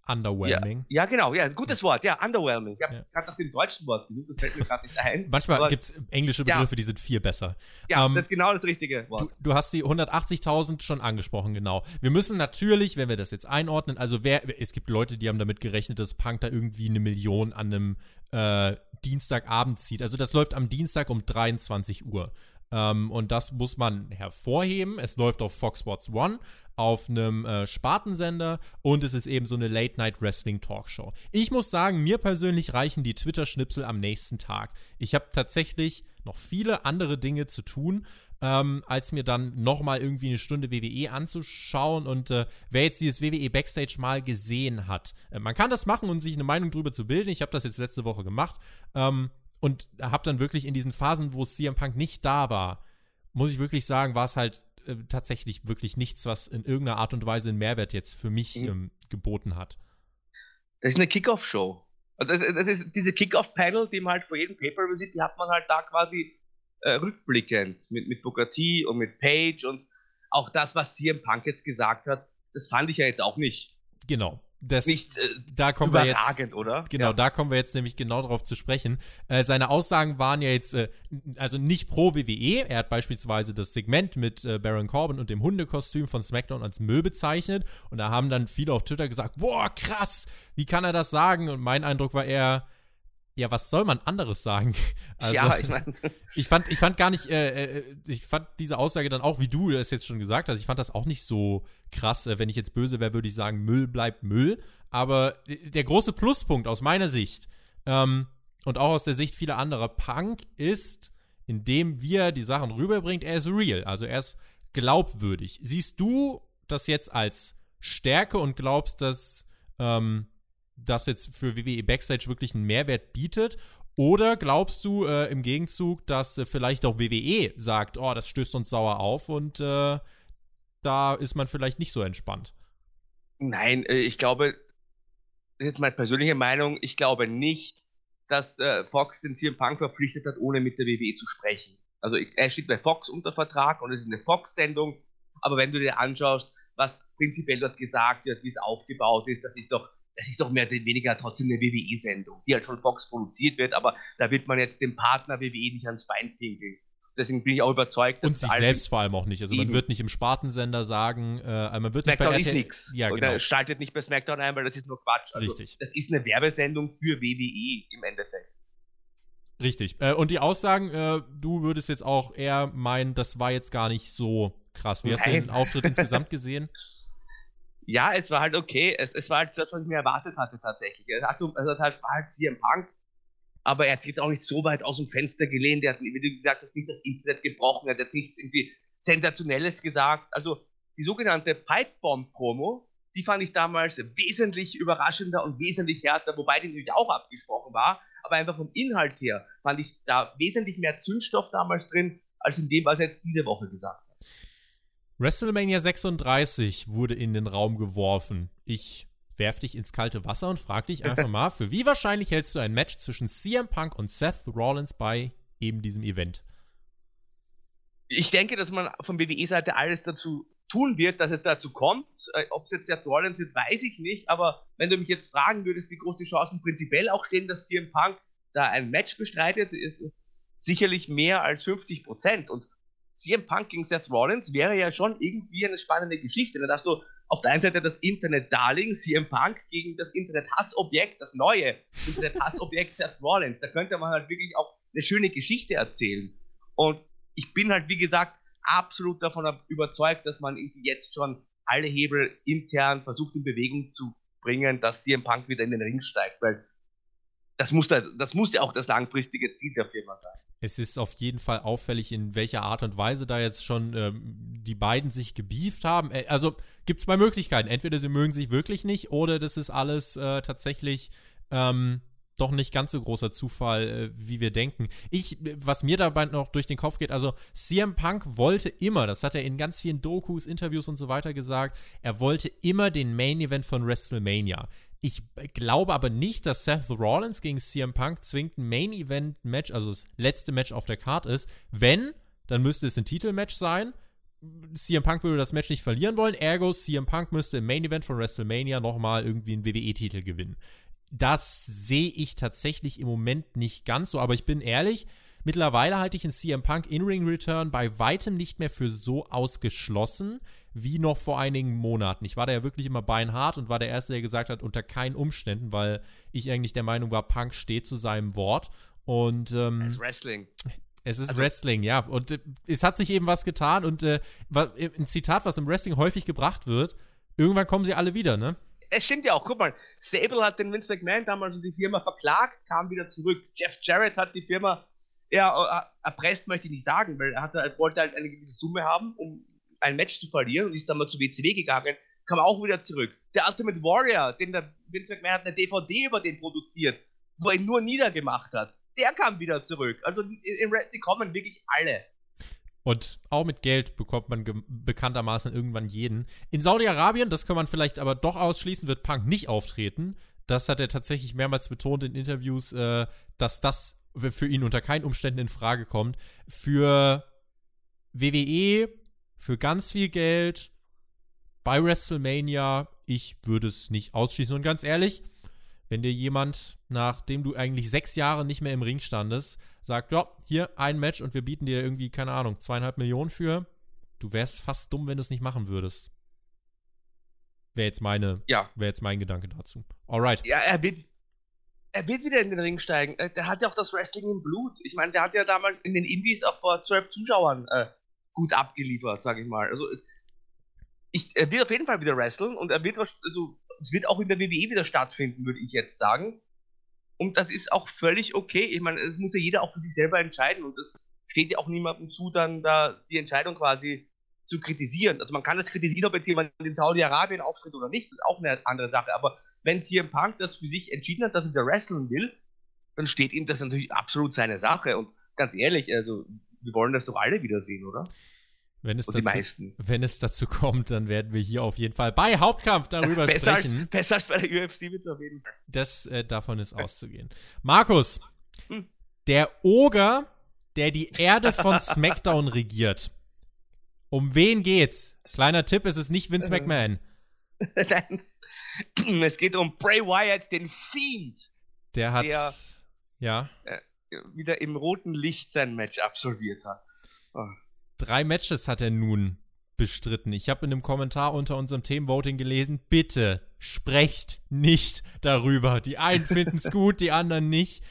underwhelming. Ja, ja, genau, ja, gutes Wort, ja, underwhelming. Ich habe ja. gerade nach dem deutschen Wort gesucht, das fällt mir gerade nicht ein. Manchmal gibt es englische Begriffe, ja. die sind viel besser. Ja, ähm, das ist genau das richtige Wort. Du, du hast die 180.000 schon angesprochen, genau. Wir müssen natürlich, wenn wir das jetzt einordnen, also wer, es gibt Leute, die haben damit gerechnet, dass Punk da irgendwie eine Million an einem äh, Dienstagabend zieht. Also das läuft am Dienstag um 23 Uhr. Ähm, und das muss man hervorheben. Es läuft auf Fox Sports One, auf einem äh, Spartensender und es ist eben so eine Late-Night-Wrestling-Talkshow. Ich muss sagen, mir persönlich reichen die Twitter-Schnipsel am nächsten Tag. Ich habe tatsächlich noch viele andere Dinge zu tun, ähm, als mir dann nochmal irgendwie eine Stunde WWE anzuschauen. Und äh, wer jetzt dieses WWE Backstage mal gesehen hat, äh, man kann das machen und sich eine Meinung drüber zu bilden. Ich habe das jetzt letzte Woche gemacht. Ähm, und habe dann wirklich in diesen Phasen, wo CM Punk nicht da war, muss ich wirklich sagen, war es halt äh, tatsächlich wirklich nichts, was in irgendeiner Art und Weise einen Mehrwert jetzt für mich mhm. ähm, geboten hat. Das ist eine Kickoff-Show. Das, das, ist diese Kickoff-Panel, die man halt vor jedem Paper sieht, die hat man halt da quasi äh, rückblickend mit, mit Booker T und mit Page und auch das, was CM Punk jetzt gesagt hat, das fand ich ja jetzt auch nicht. Genau das, nicht äh, da kommen wir jetzt, oder? Genau, ja. da kommen wir jetzt nämlich genau darauf zu sprechen. Äh, seine Aussagen waren ja jetzt äh, also nicht pro WWE. Er hat beispielsweise das Segment mit äh, Baron Corbin und dem Hundekostüm von SmackDown als Müll bezeichnet. Und da haben dann viele auf Twitter gesagt, boah, krass, wie kann er das sagen? Und mein Eindruck war eher, ja, was soll man anderes sagen? Also, ja, ich meine. Ich fand, ich fand gar nicht, äh, äh, ich fand diese Aussage dann auch, wie du es jetzt schon gesagt hast, ich fand das auch nicht so krass. Äh, wenn ich jetzt böse wäre, würde ich sagen, Müll bleibt Müll. Aber der große Pluspunkt aus meiner Sicht ähm, und auch aus der Sicht vieler anderer, Punk ist, indem wir die Sachen rüberbringt, er ist real. Also er ist glaubwürdig. Siehst du das jetzt als Stärke und glaubst, dass ähm, das jetzt für WWE Backstage wirklich einen Mehrwert bietet? Oder glaubst du äh, im Gegenzug, dass äh, vielleicht auch WWE sagt, oh, das stößt uns sauer auf und äh, da ist man vielleicht nicht so entspannt. Nein, äh, ich glaube, jetzt meine persönliche Meinung, ich glaube nicht, dass äh, Fox den CM Punk verpflichtet hat, ohne mit der WWE zu sprechen. Also er steht bei Fox unter Vertrag und es ist eine Fox-Sendung, aber wenn du dir anschaust, was prinzipiell dort gesagt wird, wie es aufgebaut ist, das ist doch, das ist doch mehr oder weniger trotzdem eine WWE-Sendung, die halt von Fox produziert wird, aber da wird man jetzt dem Partner WWE nicht ans Bein pinkeln deswegen bin ich auch überzeugt, dass Und sich selbst vor allem auch nicht. Also man wird nicht im Spartensender sagen, äh, man wird SmackDown nicht bei ist nichts. Ja, genau. schaltet nicht bei SmackDown ein, weil das ist nur Quatsch. Also, Richtig. Das ist eine Werbesendung für WWE im Endeffekt. Richtig. Äh, und die Aussagen, äh, du würdest jetzt auch eher meinen, das war jetzt gar nicht so krass. Wie Nein. hast du den Auftritt insgesamt gesehen? Ja, es war halt okay. Es, es war halt das, was ich mir erwartet hatte tatsächlich. Es hat, also, halt, war halt CM Punk aber er hat sich jetzt auch nicht so weit aus dem Fenster gelehnt. Er hat, wie du gesagt hast, nicht das Internet gebrochen, er hat jetzt nichts irgendwie Sensationelles gesagt. Also die sogenannte Pipebomb-Promo, die fand ich damals wesentlich überraschender und wesentlich härter, wobei die natürlich auch abgesprochen war. Aber einfach vom Inhalt her fand ich da wesentlich mehr Zündstoff damals drin, als in dem, was er jetzt diese Woche gesagt hat. WrestleMania 36 wurde in den Raum geworfen. Ich werf dich ins kalte Wasser und frag dich einfach mal, für wie wahrscheinlich hältst du ein Match zwischen CM Punk und Seth Rollins bei eben diesem Event? Ich denke, dass man von WWE-Seite alles dazu tun wird, dass es dazu kommt. Äh, Ob es jetzt Seth Rollins wird, weiß ich nicht. Aber wenn du mich jetzt fragen würdest, wie groß die Chancen prinzipiell auch stehen, dass CM Punk da ein Match bestreitet, sicherlich mehr als 50 Prozent. Und CM Punk gegen Seth Rollins wäre ja schon irgendwie eine spannende Geschichte. Da hast du auf der einen Seite das Internet-Darling, CM Punk, gegen das Internet-Hassobjekt, das neue Internet-Hassobjekt Seth Rollins. Da könnte man halt wirklich auch eine schöne Geschichte erzählen. Und ich bin halt, wie gesagt, absolut davon überzeugt, dass man jetzt schon alle Hebel intern versucht in Bewegung zu bringen, dass CM Punk wieder in den Ring steigt, weil das muss, da, das muss ja auch das langfristige Ziel der Firma sein. Es ist auf jeden Fall auffällig, in welcher Art und Weise da jetzt schon ähm, die beiden sich gebieft haben. Also gibt es zwei Möglichkeiten. Entweder sie mögen sich wirklich nicht oder das ist alles äh, tatsächlich ähm, doch nicht ganz so großer Zufall, äh, wie wir denken. Ich, was mir dabei noch durch den Kopf geht, also CM Punk wollte immer, das hat er in ganz vielen Dokus, Interviews und so weiter gesagt, er wollte immer den Main Event von WrestleMania. Ich glaube aber nicht, dass Seth Rollins gegen CM Punk zwingend ein Main Event Match, also das letzte Match auf der Card ist. Wenn, dann müsste es ein Titelmatch sein. CM Punk würde das Match nicht verlieren wollen, ergo CM Punk müsste im Main Event von WrestleMania nochmal irgendwie einen WWE-Titel gewinnen. Das sehe ich tatsächlich im Moment nicht ganz so, aber ich bin ehrlich, mittlerweile halte ich einen CM Punk In-Ring-Return bei weitem nicht mehr für so ausgeschlossen wie noch vor einigen Monaten. Ich war da ja wirklich immer beinhart und war der Erste, der gesagt hat, unter keinen Umständen, weil ich eigentlich der Meinung war, Punk steht zu seinem Wort. Und ähm, es ist Wrestling. Es ist also, Wrestling, ja. Und äh, es hat sich eben was getan und äh, ein Zitat, was im Wrestling häufig gebracht wird, irgendwann kommen sie alle wieder, ne? Es stimmt ja auch, guck mal, Stable hat den Vince McMahon damals und die Firma verklagt, kam wieder zurück. Jeff Jarrett hat die Firma ja, äh, erpresst, möchte ich nicht sagen, weil er, hatte, er wollte halt eine gewisse Summe haben, um ein Match zu verlieren und ist dann mal zu WCW gegangen, kam auch wieder zurück. Der Ultimate Warrior, den der Vince McMahon hat eine DVD über den produziert, wo er ihn nur niedergemacht hat, der kam wieder zurück. Also in, in Red, sie kommen wirklich alle. Und auch mit Geld bekommt man bekanntermaßen irgendwann jeden. In Saudi-Arabien, das kann man vielleicht aber doch ausschließen, wird Punk nicht auftreten. Das hat er tatsächlich mehrmals betont in Interviews, äh, dass das für ihn unter keinen Umständen in Frage kommt. Für WWE für ganz viel Geld bei WrestleMania. Ich würde es nicht ausschließen. Und ganz ehrlich, wenn dir jemand, nachdem du eigentlich sechs Jahre nicht mehr im Ring standest, sagt, ja, hier ein Match und wir bieten dir irgendwie, keine Ahnung, zweieinhalb Millionen für, du wärst fast dumm, wenn du es nicht machen würdest. Wäre jetzt meine, ja. wäre jetzt mein Gedanke dazu. Alright. Ja, er wird, er wird wieder in den Ring steigen. Äh, der hat ja auch das Wrestling im Blut. Ich meine, der hat ja damals in den Indies auch vor zwölf Zuschauern äh, gut abgeliefert, sage ich mal. Also ich, er wird auf jeden Fall wieder wresteln und er wird, also es wird auch in der WWE wieder stattfinden, würde ich jetzt sagen. Und das ist auch völlig okay. Ich meine, es muss ja jeder auch für sich selber entscheiden und es steht ja auch niemandem zu, dann da die Entscheidung quasi zu kritisieren. Also man kann das kritisieren, ob jetzt jemand in Saudi-Arabien auftritt oder nicht, das ist auch eine andere Sache. Aber wenn CM Punk das für sich entschieden hat, dass er wieder wrestlen will, dann steht ihm das natürlich absolut seine Sache. Und ganz ehrlich, also wir wollen das doch alle wiedersehen, oder? Wenn es, dazu, wenn es dazu kommt, dann werden wir hier auf jeden Fall bei Hauptkampf darüber besser sprechen. Als, besser als bei der UFC wird auf jeden Fall. Das, äh, davon ist auszugehen. Markus, hm. der Oger, der die Erde von SmackDown regiert. Um wen geht's? Kleiner Tipp, es ist nicht Vince. McMahon. Nein. Es geht um Bray Wyatt, den Fiend. Der hat. Der, ja. Äh, wieder im roten Licht sein Match absolviert hat. Oh. Drei Matches hat er nun bestritten. Ich habe in einem Kommentar unter unserem Themenvoting gelesen, bitte sprecht nicht darüber. Die einen finden es gut, die anderen nicht.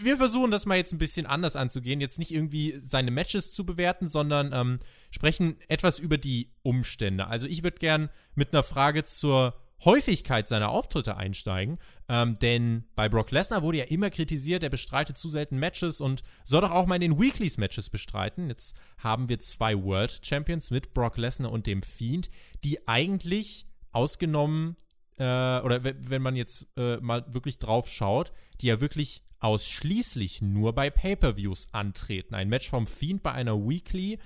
Wir versuchen das mal jetzt ein bisschen anders anzugehen. Jetzt nicht irgendwie seine Matches zu bewerten, sondern ähm, sprechen etwas über die Umstände. Also ich würde gern mit einer Frage zur Häufigkeit seiner Auftritte einsteigen. Ähm, denn bei Brock Lesnar wurde ja immer kritisiert, er bestreitet zu selten Matches und soll doch auch mal in den Weeklies Matches bestreiten. Jetzt haben wir zwei World Champions mit Brock Lesnar und dem Fiend, die eigentlich ausgenommen, äh, oder wenn man jetzt äh, mal wirklich drauf schaut, die ja wirklich ausschließlich nur bei Pay-per-Views antreten. Ein Match vom Fiend bei einer Weekly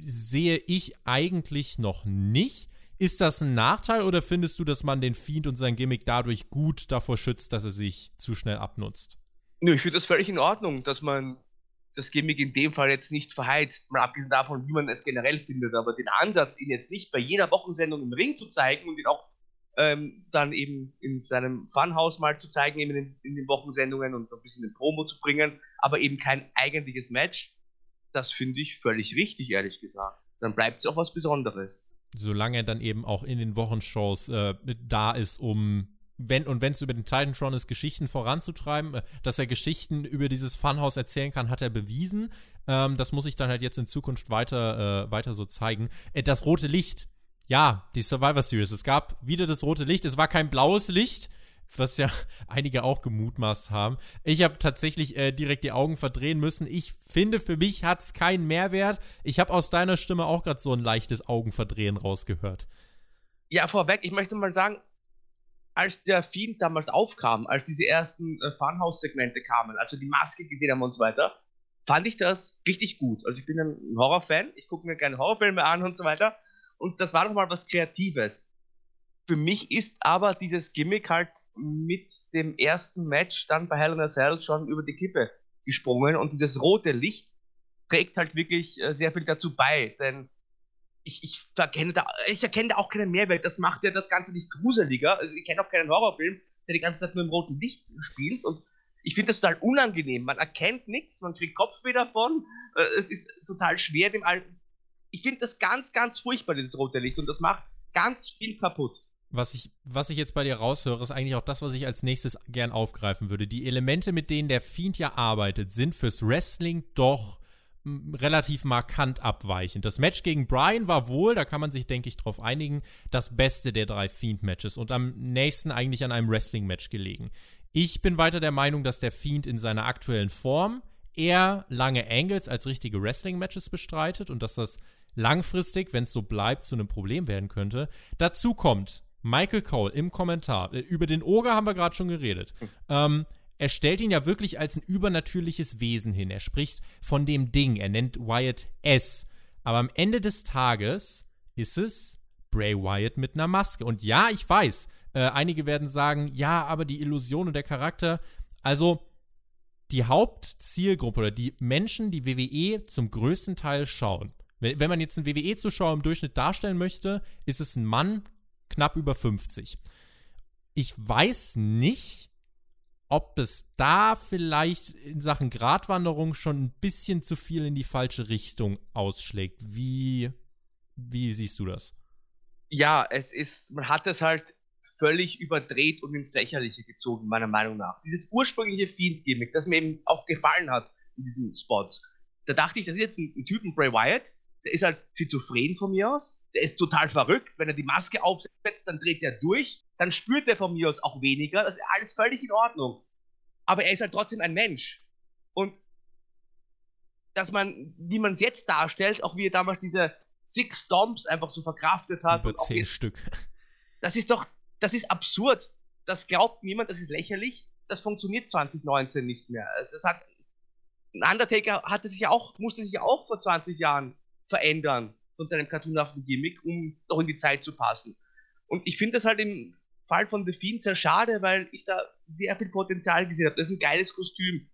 sehe ich eigentlich noch nicht. Ist das ein Nachteil oder findest du, dass man den Fiend und sein Gimmick dadurch gut davor schützt, dass er sich zu schnell abnutzt? Nö, ich finde das völlig in Ordnung, dass man das Gimmick in dem Fall jetzt nicht verheizt, mal abgesehen davon, wie man es generell findet, aber den Ansatz, ihn jetzt nicht bei jeder Wochensendung im Ring zu zeigen und ihn auch ähm, dann eben in seinem Funhouse mal zu zeigen, eben in, in, den Wochensendungen und ein bisschen in Promo zu bringen, aber eben kein eigentliches Match, das finde ich völlig richtig, ehrlich gesagt. Dann bleibt es auch was Besonderes solange er dann eben auch in den Wochenshows äh, da ist, um wenn und wenn es über den Titantron ist, Geschichten voranzutreiben, äh, dass er Geschichten über dieses Funhouse erzählen kann, hat er bewiesen. Ähm, das muss ich dann halt jetzt in Zukunft weiter, äh, weiter so zeigen. Äh, das rote Licht, ja, die Survivor Series. Es gab wieder das rote Licht. Es war kein blaues Licht, was ja einige auch gemutmaßt haben. Ich habe tatsächlich äh, direkt die Augen verdrehen müssen. Ich finde, für mich hat es keinen Mehrwert. Ich habe aus deiner Stimme auch gerade so ein leichtes Augenverdrehen rausgehört. Ja, vorweg, ich möchte mal sagen, als der Fiend damals aufkam, als diese ersten äh, Funhouse-Segmente kamen, also die Maske gesehen haben und so weiter, fand ich das richtig gut. Also ich bin ein Horrorfan, ich gucke mir gerne Horrorfilme an und so weiter. Und das war doch mal was Kreatives. Für mich ist aber dieses Gimmick halt mit dem ersten Match dann bei Hell in a Cell schon über die Klippe gesprungen und dieses rote Licht trägt halt wirklich äh, sehr viel dazu bei, denn ich, ich, erkenne da, ich erkenne da auch keinen Mehrwert. Das macht ja das Ganze nicht gruseliger. Also ich kenne auch keinen Horrorfilm, der die ganze Zeit nur im roten Licht spielt und ich finde das total unangenehm. Man erkennt nichts, man kriegt Kopfweh davon. Äh, es ist total schwer, dem All Ich finde das ganz, ganz furchtbar, dieses rote Licht, und das macht ganz viel kaputt was ich, was ich jetzt bei dir raushöre, ist eigentlich auch das, was ich als nächstes gern aufgreifen würde. Die Elemente, mit denen der Fiend ja arbeitet, sind fürs Wrestling doch relativ markant abweichend. Das Match gegen Brian war wohl, da kann man sich, denke ich, drauf einigen, das beste der drei Fiend-Matches und am nächsten eigentlich an einem Wrestling-Match gelegen. Ich bin weiter der Meinung, dass der Fiend in seiner aktuellen Form eher lange Angles als richtige Wrestling-Matches bestreitet und dass das langfristig, wenn es so bleibt, zu einem Problem werden könnte. Dazu kommt, Michael Cole im Kommentar, äh, über den Oger haben wir gerade schon geredet. Ähm, er stellt ihn ja wirklich als ein übernatürliches Wesen hin. Er spricht von dem Ding. Er nennt Wyatt S. Aber am Ende des Tages ist es Bray Wyatt mit einer Maske. Und ja, ich weiß, äh, einige werden sagen, ja, aber die Illusion und der Charakter. Also, die Hauptzielgruppe oder die Menschen, die WWE zum größten Teil schauen. Wenn, wenn man jetzt einen WWE-Zuschauer im Durchschnitt darstellen möchte, ist es ein Mann knapp über 50. Ich weiß nicht, ob es da vielleicht in Sachen Gratwanderung schon ein bisschen zu viel in die falsche Richtung ausschlägt. Wie, wie siehst du das? Ja, es ist, man hat es halt völlig überdreht und ins Lächerliche gezogen, meiner Meinung nach. Dieses ursprüngliche Fiend-Gimmick, das mir eben auch gefallen hat in diesen Spots. Da dachte ich, das ist jetzt ein, ein Typen Bray Wyatt, der ist halt schizophren von mir aus, der ist total verrückt. Wenn er die Maske aufsetzt, dann dreht er durch. Dann spürt er von mir aus auch weniger. Das ist alles völlig in Ordnung. Aber er ist halt trotzdem ein Mensch. Und dass man, wie man es jetzt darstellt, auch wie er damals diese Six Stomps einfach so verkraftet hat. Über zehn jetzt, Stück. Das ist doch, das ist absurd. Das glaubt niemand, das ist lächerlich. Das funktioniert 2019 nicht mehr. Es, es hat, ein Undertaker hatte sich ja auch, musste sich ja auch vor 20 Jahren verändern von seinem cartoonhaften Gimmick, um doch in die Zeit zu passen. Und ich finde das halt im Fall von The Fiend sehr schade, weil ich da sehr viel Potenzial gesehen habe. Das ist ein geiles Kostüm.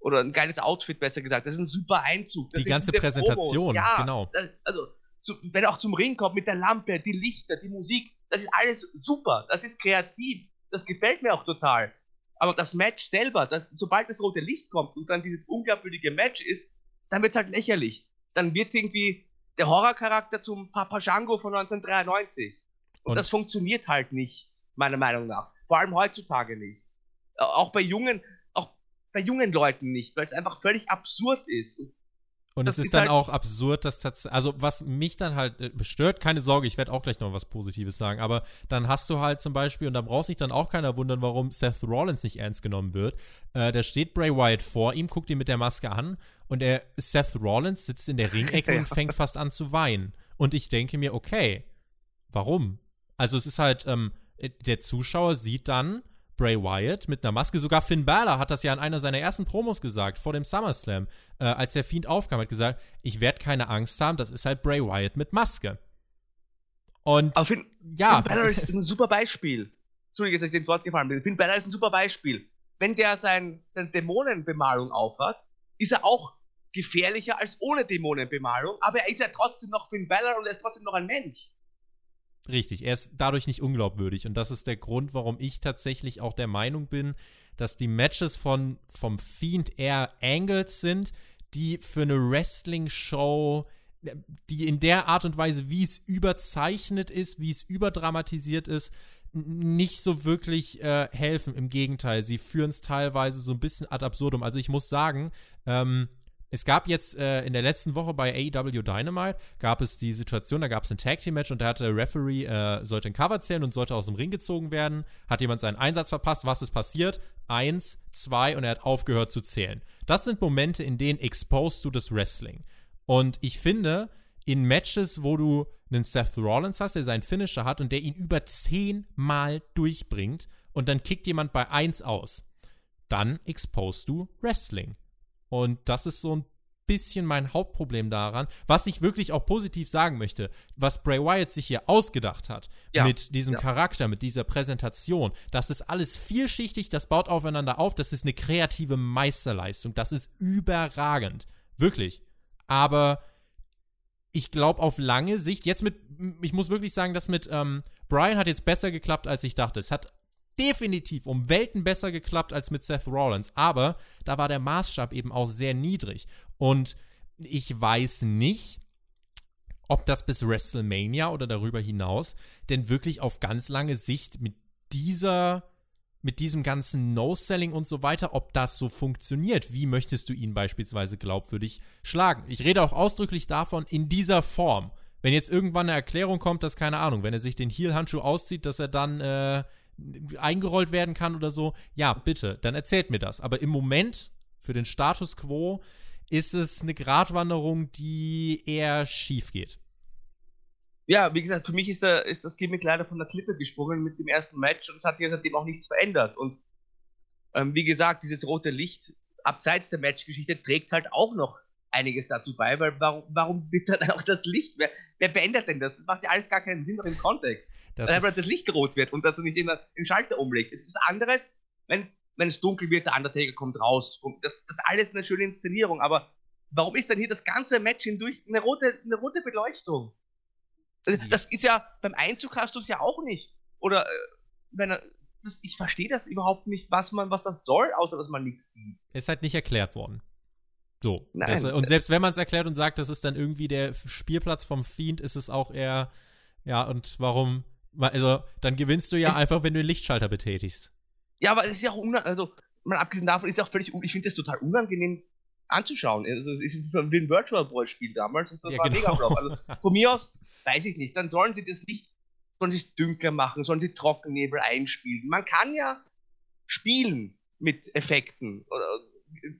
Oder ein geiles Outfit, besser gesagt. Das ist ein super Einzug. Das die ganze Präsentation, ja, genau. Das, also, zu, wenn er auch zum Ring kommt mit der Lampe, die Lichter, die Musik, das ist alles super. Das ist kreativ. Das gefällt mir auch total. Aber das Match selber, das, sobald das rote Licht kommt und dann dieses unglaubwürdige Match ist, dann wird es halt lächerlich. Dann wird irgendwie der Horrorcharakter zum Papa Django von 1993. Und, und das funktioniert halt nicht, meiner Meinung nach. Vor allem heutzutage nicht. Auch bei jungen, auch bei jungen Leuten nicht, weil es einfach völlig absurd ist. Und und das es ist, dann halt auch absurd, dass tatsächlich, also was mich dann halt äh, bestört, keine Sorge, ich werde auch gleich noch was Positives sagen, aber dann hast du halt zum Beispiel, und da braucht sich dann auch keiner wundern, warum Seth Rollins nicht ernst genommen wird. Äh, da steht Bray Wyatt vor ihm, guckt ihn mit der Maske an und er, Seth Rollins sitzt in der Ringecke ja. und fängt fast an zu weinen. Und ich denke mir, okay, warum? Also es ist halt, ähm, der Zuschauer sieht dann, Bray Wyatt mit einer Maske. Sogar Finn Balor hat das ja in einer seiner ersten Promos gesagt, vor dem SummerSlam. Äh, als der Fiend aufkam, hat gesagt, ich werde keine Angst haben, das ist halt Bray Wyatt mit Maske. Und Aber Finn, ja. Finn Balor ist ein super Beispiel. Entschuldige, dass ich ins Wort gefallen bin. Finn Balor ist ein super Beispiel. Wenn der sein, seine Dämonenbemalung aufhat, ist er auch gefährlicher als ohne Dämonenbemalung, aber er ist ja trotzdem noch Finn Balor und er ist trotzdem noch ein Mensch. Richtig, er ist dadurch nicht unglaubwürdig. Und das ist der Grund, warum ich tatsächlich auch der Meinung bin, dass die Matches von, vom Fiend eher Angles sind, die für eine Wrestling-Show, die in der Art und Weise, wie es überzeichnet ist, wie es überdramatisiert ist, nicht so wirklich äh, helfen. Im Gegenteil, sie führen es teilweise so ein bisschen ad absurdum. Also ich muss sagen, ähm, es gab jetzt äh, in der letzten Woche bei AEW Dynamite gab es die Situation, da gab es ein Tag Team Match und da hat der Referee äh, sollte ein Cover zählen und sollte aus dem Ring gezogen werden. Hat jemand seinen Einsatz verpasst? Was ist passiert? Eins, zwei und er hat aufgehört zu zählen. Das sind Momente, in denen exposed du das Wrestling. Und ich finde, in Matches, wo du einen Seth Rollins hast, der seinen Finisher hat und der ihn über zehnmal durchbringt und dann kickt jemand bei eins aus, dann exposed du Wrestling. Und das ist so ein bisschen mein Hauptproblem daran, was ich wirklich auch positiv sagen möchte, was Bray Wyatt sich hier ausgedacht hat, ja. mit diesem ja. Charakter, mit dieser Präsentation, das ist alles vielschichtig, das baut aufeinander auf, das ist eine kreative Meisterleistung, das ist überragend, wirklich. Aber ich glaube auf lange Sicht, jetzt mit, ich muss wirklich sagen, das mit ähm, Brian hat jetzt besser geklappt, als ich dachte. Es hat definitiv um Welten besser geklappt als mit Seth Rollins. Aber da war der Maßstab eben auch sehr niedrig. Und ich weiß nicht, ob das bis WrestleMania oder darüber hinaus denn wirklich auf ganz lange Sicht mit dieser, mit diesem ganzen No-Selling und so weiter, ob das so funktioniert. Wie möchtest du ihn beispielsweise glaubwürdig schlagen? Ich rede auch ausdrücklich davon in dieser Form. Wenn jetzt irgendwann eine Erklärung kommt, dass, keine Ahnung, wenn er sich den Heel-Handschuh auszieht, dass er dann äh, eingerollt werden kann oder so, ja, bitte, dann erzählt mir das. Aber im Moment, für den Status quo, ist es eine Gratwanderung, die eher schief geht. Ja, wie gesagt, für mich ist, der, ist das Gimmick leider von der Klippe gesprungen mit dem ersten Match und es hat sich seitdem auch nichts verändert. Und ähm, wie gesagt, dieses rote Licht abseits der Matchgeschichte trägt halt auch noch einiges dazu bei, weil warum, warum wird dann auch das Licht? Wer, wer beendet denn das? Das macht ja alles gar keinen Sinn noch im Kontext. Das weil das Licht rot wird und dass er nicht immer den Schalter umlegt. Es ist was anderes, wenn, wenn es dunkel wird, der Undertaker kommt raus. Das, das ist alles eine schöne Inszenierung, aber warum ist dann hier das ganze Match hindurch eine rote, eine rote Beleuchtung? Also, das ist ja, beim Einzug hast du es ja auch nicht. Oder, äh, wenn er, das, ich verstehe das überhaupt nicht, was man, was das soll, außer dass man nichts sieht. Ist halt nicht erklärt worden. So. Nein. Das, und selbst wenn man es erklärt und sagt, das ist dann irgendwie der Spielplatz vom Fiend, ist es auch eher, ja, und warum, also dann gewinnst du ja einfach, wenn du den Lichtschalter betätigst. Ja, aber es ist ja auch, also, mal abgesehen davon, ist ja auch völlig, ich finde das total unangenehm anzuschauen. Also, es ist wie ein Virtual Boy Spiel damals und das ja, war genau. mega flop. Also, von mir aus, weiß ich nicht, dann sollen sie das Licht, sollen sie es dünker machen, sollen sie Trockennebel einspielen. Man kann ja spielen mit Effekten oder,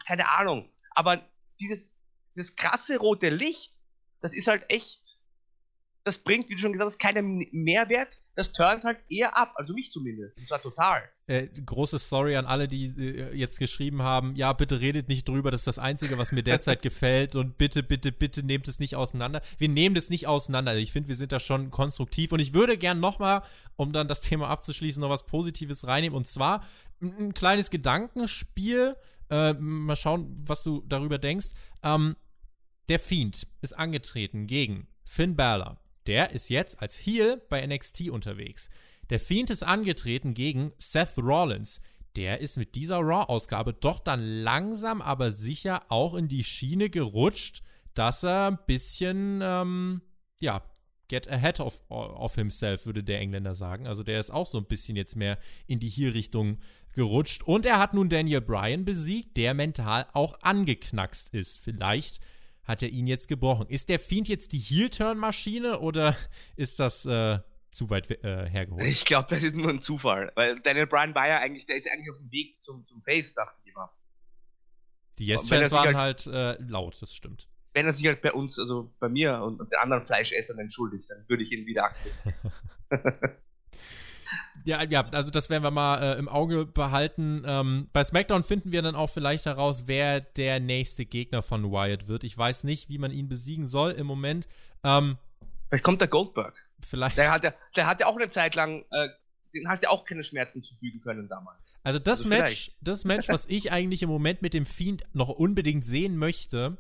keine Ahnung. Aber dieses, dieses krasse rote Licht, das ist halt echt, das bringt, wie du schon gesagt hast, keinen Mehrwert. das turnt halt eher ab, also mich zumindest. Und zwar total. Äh, große Story an alle, die äh, jetzt geschrieben haben, ja, bitte redet nicht drüber, das ist das Einzige, was mir derzeit gefällt und bitte, bitte, bitte nehmt es nicht auseinander. Wir nehmen das nicht auseinander. Ich finde, wir sind da schon konstruktiv und ich würde gern nochmal, um dann das Thema abzuschließen, noch was Positives reinnehmen und zwar ein, ein kleines Gedankenspiel. Äh, mal schauen, was du darüber denkst. Ähm, der Fiend ist angetreten gegen Finn Balor. Der ist jetzt als Heel bei NXT unterwegs. Der Fiend ist angetreten gegen Seth Rollins. Der ist mit dieser Raw-Ausgabe doch dann langsam, aber sicher auch in die Schiene gerutscht, dass er ein bisschen, ähm, ja, get ahead of, of himself, würde der Engländer sagen. Also der ist auch so ein bisschen jetzt mehr in die Heel-Richtung gerutscht. Und er hat nun Daniel Bryan besiegt, der mental auch angeknackst ist. Vielleicht hat er ihn jetzt gebrochen. Ist der Fiend jetzt die Heel-Turn-Maschine oder ist das äh, zu weit äh, hergeholt. Ich glaube, das ist nur ein Zufall, weil Daniel Bryan war ja eigentlich, der ist eigentlich auf dem Weg zum, zum Face, dachte ich immer. Die Yes-Fans waren halt, halt äh, laut, das stimmt. Wenn er sich halt bei uns, also bei mir und, und den anderen Fleischessern entschuldigt, dann würde ich ihn wieder akzeptieren. ja, ja, also das werden wir mal äh, im Auge behalten. Ähm, bei SmackDown finden wir dann auch vielleicht heraus, wer der nächste Gegner von Wyatt wird. Ich weiß nicht, wie man ihn besiegen soll im Moment. Ähm, Vielleicht kommt der Goldberg. Vielleicht. Der hat ja, der hat ja auch eine Zeit lang, äh, den hast ja auch keine Schmerzen zufügen können damals. Also das also Match, das Match, was ich eigentlich im Moment mit dem Fiend noch unbedingt sehen möchte,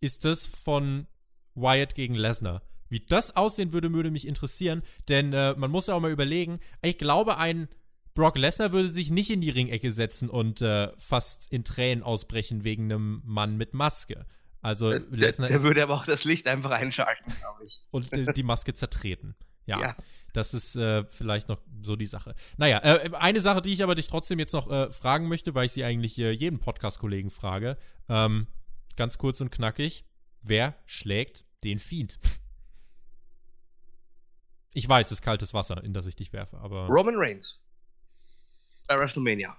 ist das von Wyatt gegen Lesnar. Wie das aussehen würde, würde mich interessieren, denn äh, man muss ja auch mal überlegen, ich glaube, ein Brock Lesnar würde sich nicht in die Ringecke setzen und äh, fast in Tränen ausbrechen wegen einem Mann mit Maske. Also der, Lesnar der, der würde aber auch das Licht einfach einschalten, glaube ich. Und äh, die Maske zertreten. Ja. ja. Das ist äh, vielleicht noch so die Sache. Naja, äh, eine Sache, die ich aber dich trotzdem jetzt noch äh, fragen möchte, weil ich sie eigentlich äh, jedem Podcast-Kollegen frage. Ähm, ganz kurz und knackig. Wer schlägt den Fiend? Ich weiß, es ist kaltes Wasser, in das ich dich werfe, aber. Roman Reigns. Bei WrestleMania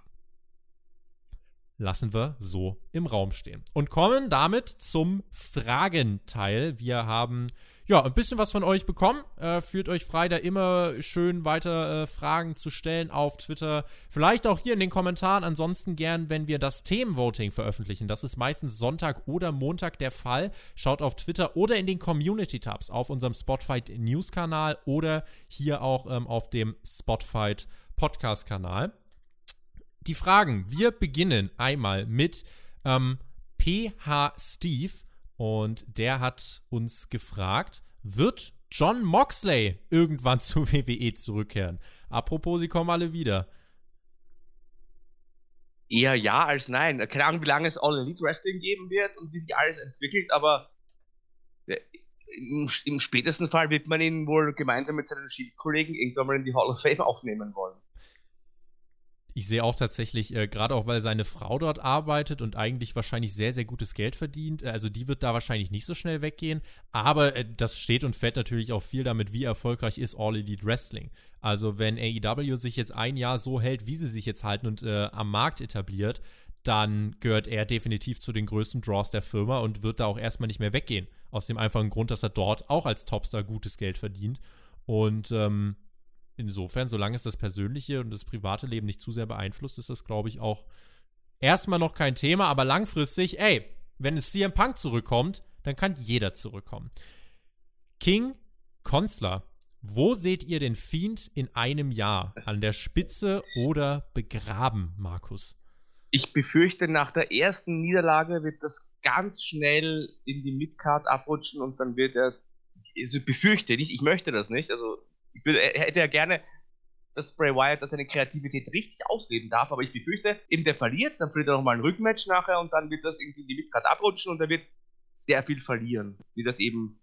lassen wir so im Raum stehen. Und kommen damit zum Fragenteil. Wir haben ja ein bisschen was von euch bekommen. Äh, fühlt euch frei, da immer schön weiter äh, Fragen zu stellen auf Twitter. Vielleicht auch hier in den Kommentaren. Ansonsten gern, wenn wir das Themenvoting veröffentlichen. Das ist meistens Sonntag oder Montag der Fall. Schaut auf Twitter oder in den Community-Tabs auf unserem Spotify News-Kanal oder hier auch ähm, auf dem Spotify Podcast-Kanal die Fragen. Wir beginnen einmal mit ähm, PH Steve und der hat uns gefragt, wird John Moxley irgendwann zu WWE zurückkehren? Apropos, sie kommen alle wieder. Eher ja als nein. Keine Ahnung, wie lange es All Elite Wrestling geben wird und wie sich alles entwickelt, aber im, im spätesten Fall wird man ihn wohl gemeinsam mit seinen Shield-Kollegen irgendwann mal in die Hall of Fame aufnehmen wollen. Ich sehe auch tatsächlich, äh, gerade auch weil seine Frau dort arbeitet und eigentlich wahrscheinlich sehr, sehr gutes Geld verdient, äh, also die wird da wahrscheinlich nicht so schnell weggehen. Aber äh, das steht und fällt natürlich auch viel damit, wie erfolgreich ist All Elite Wrestling. Also wenn AEW sich jetzt ein Jahr so hält, wie sie sich jetzt halten und äh, am Markt etabliert, dann gehört er definitiv zu den größten Draws der Firma und wird da auch erstmal nicht mehr weggehen. Aus dem einfachen Grund, dass er dort auch als Topstar gutes Geld verdient. Und ähm, insofern, solange es das persönliche und das private Leben nicht zu sehr beeinflusst, ist das, glaube ich, auch erstmal noch kein Thema, aber langfristig, ey, wenn es CM Punk zurückkommt, dann kann jeder zurückkommen. King Konzler, wo seht ihr den Fiend in einem Jahr? An der Spitze oder begraben, Markus? Ich befürchte, nach der ersten Niederlage wird das ganz schnell in die Midcard abrutschen und dann wird er, also befürchte nicht, ich möchte das nicht, also ich will, hätte ja gerne, dass Bray Wyatt da seine Kreativität richtig ausleben darf, aber ich befürchte, eben der verliert, dann verliert er nochmal ein Rückmatch nachher und dann wird das irgendwie die Midcard abrutschen und er wird sehr viel verlieren, wie das eben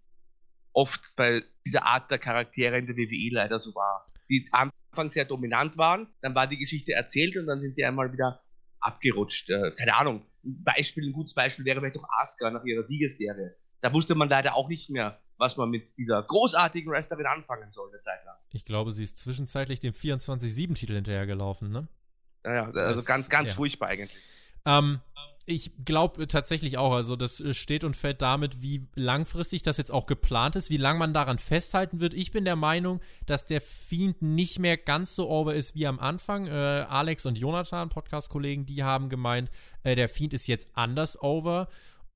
oft bei dieser Art der Charaktere in der WWE leider so war. Die Anfang sehr dominant waren, dann war die Geschichte erzählt und dann sind die einmal wieder abgerutscht. Äh, keine Ahnung. Ein Beispiel, ein gutes Beispiel wäre vielleicht auch Asuka nach ihrer Siegesserie. Da wusste man leider auch nicht mehr, was man mit dieser großartigen Wrestlerin anfangen soll, eine Zeit lang. Ich glaube, sie ist zwischenzeitlich dem 24-7-Titel hinterhergelaufen, ne? Ja, ja, also das, ganz, ganz ja. furchtbar eigentlich. Ähm, Ich glaube tatsächlich auch, also das äh, steht und fällt damit, wie langfristig das jetzt auch geplant ist, wie lange man daran festhalten wird. Ich bin der Meinung, dass der Fiend nicht mehr ganz so over ist wie am Anfang. Äh, Alex und Jonathan, Podcast-Kollegen, die haben gemeint, äh, der Fiend ist jetzt anders over.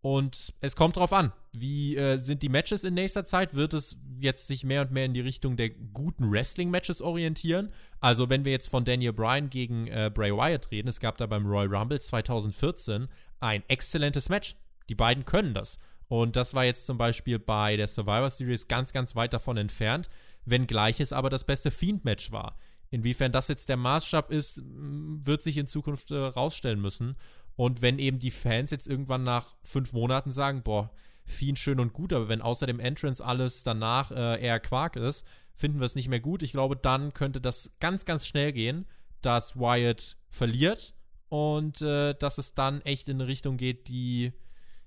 Und es kommt drauf an, wie äh, sind die Matches in nächster Zeit? Wird es jetzt sich mehr und mehr in die Richtung der guten Wrestling-Matches orientieren? Also, wenn wir jetzt von Daniel Bryan gegen äh, Bray Wyatt reden, es gab da beim Royal Rumble 2014 ein exzellentes Match. Die beiden können das. Und das war jetzt zum Beispiel bei der Survivor Series ganz, ganz weit davon entfernt, wenngleich es aber das beste Fiend-Match war. Inwiefern das jetzt der Maßstab ist, wird sich in Zukunft äh, rausstellen müssen. Und wenn eben die Fans jetzt irgendwann nach fünf Monaten sagen, boah, Fiend schön und gut, aber wenn außer dem Entrance alles danach äh, eher Quark ist, finden wir es nicht mehr gut. Ich glaube, dann könnte das ganz, ganz schnell gehen, dass Wyatt verliert und äh, dass es dann echt in eine Richtung geht, die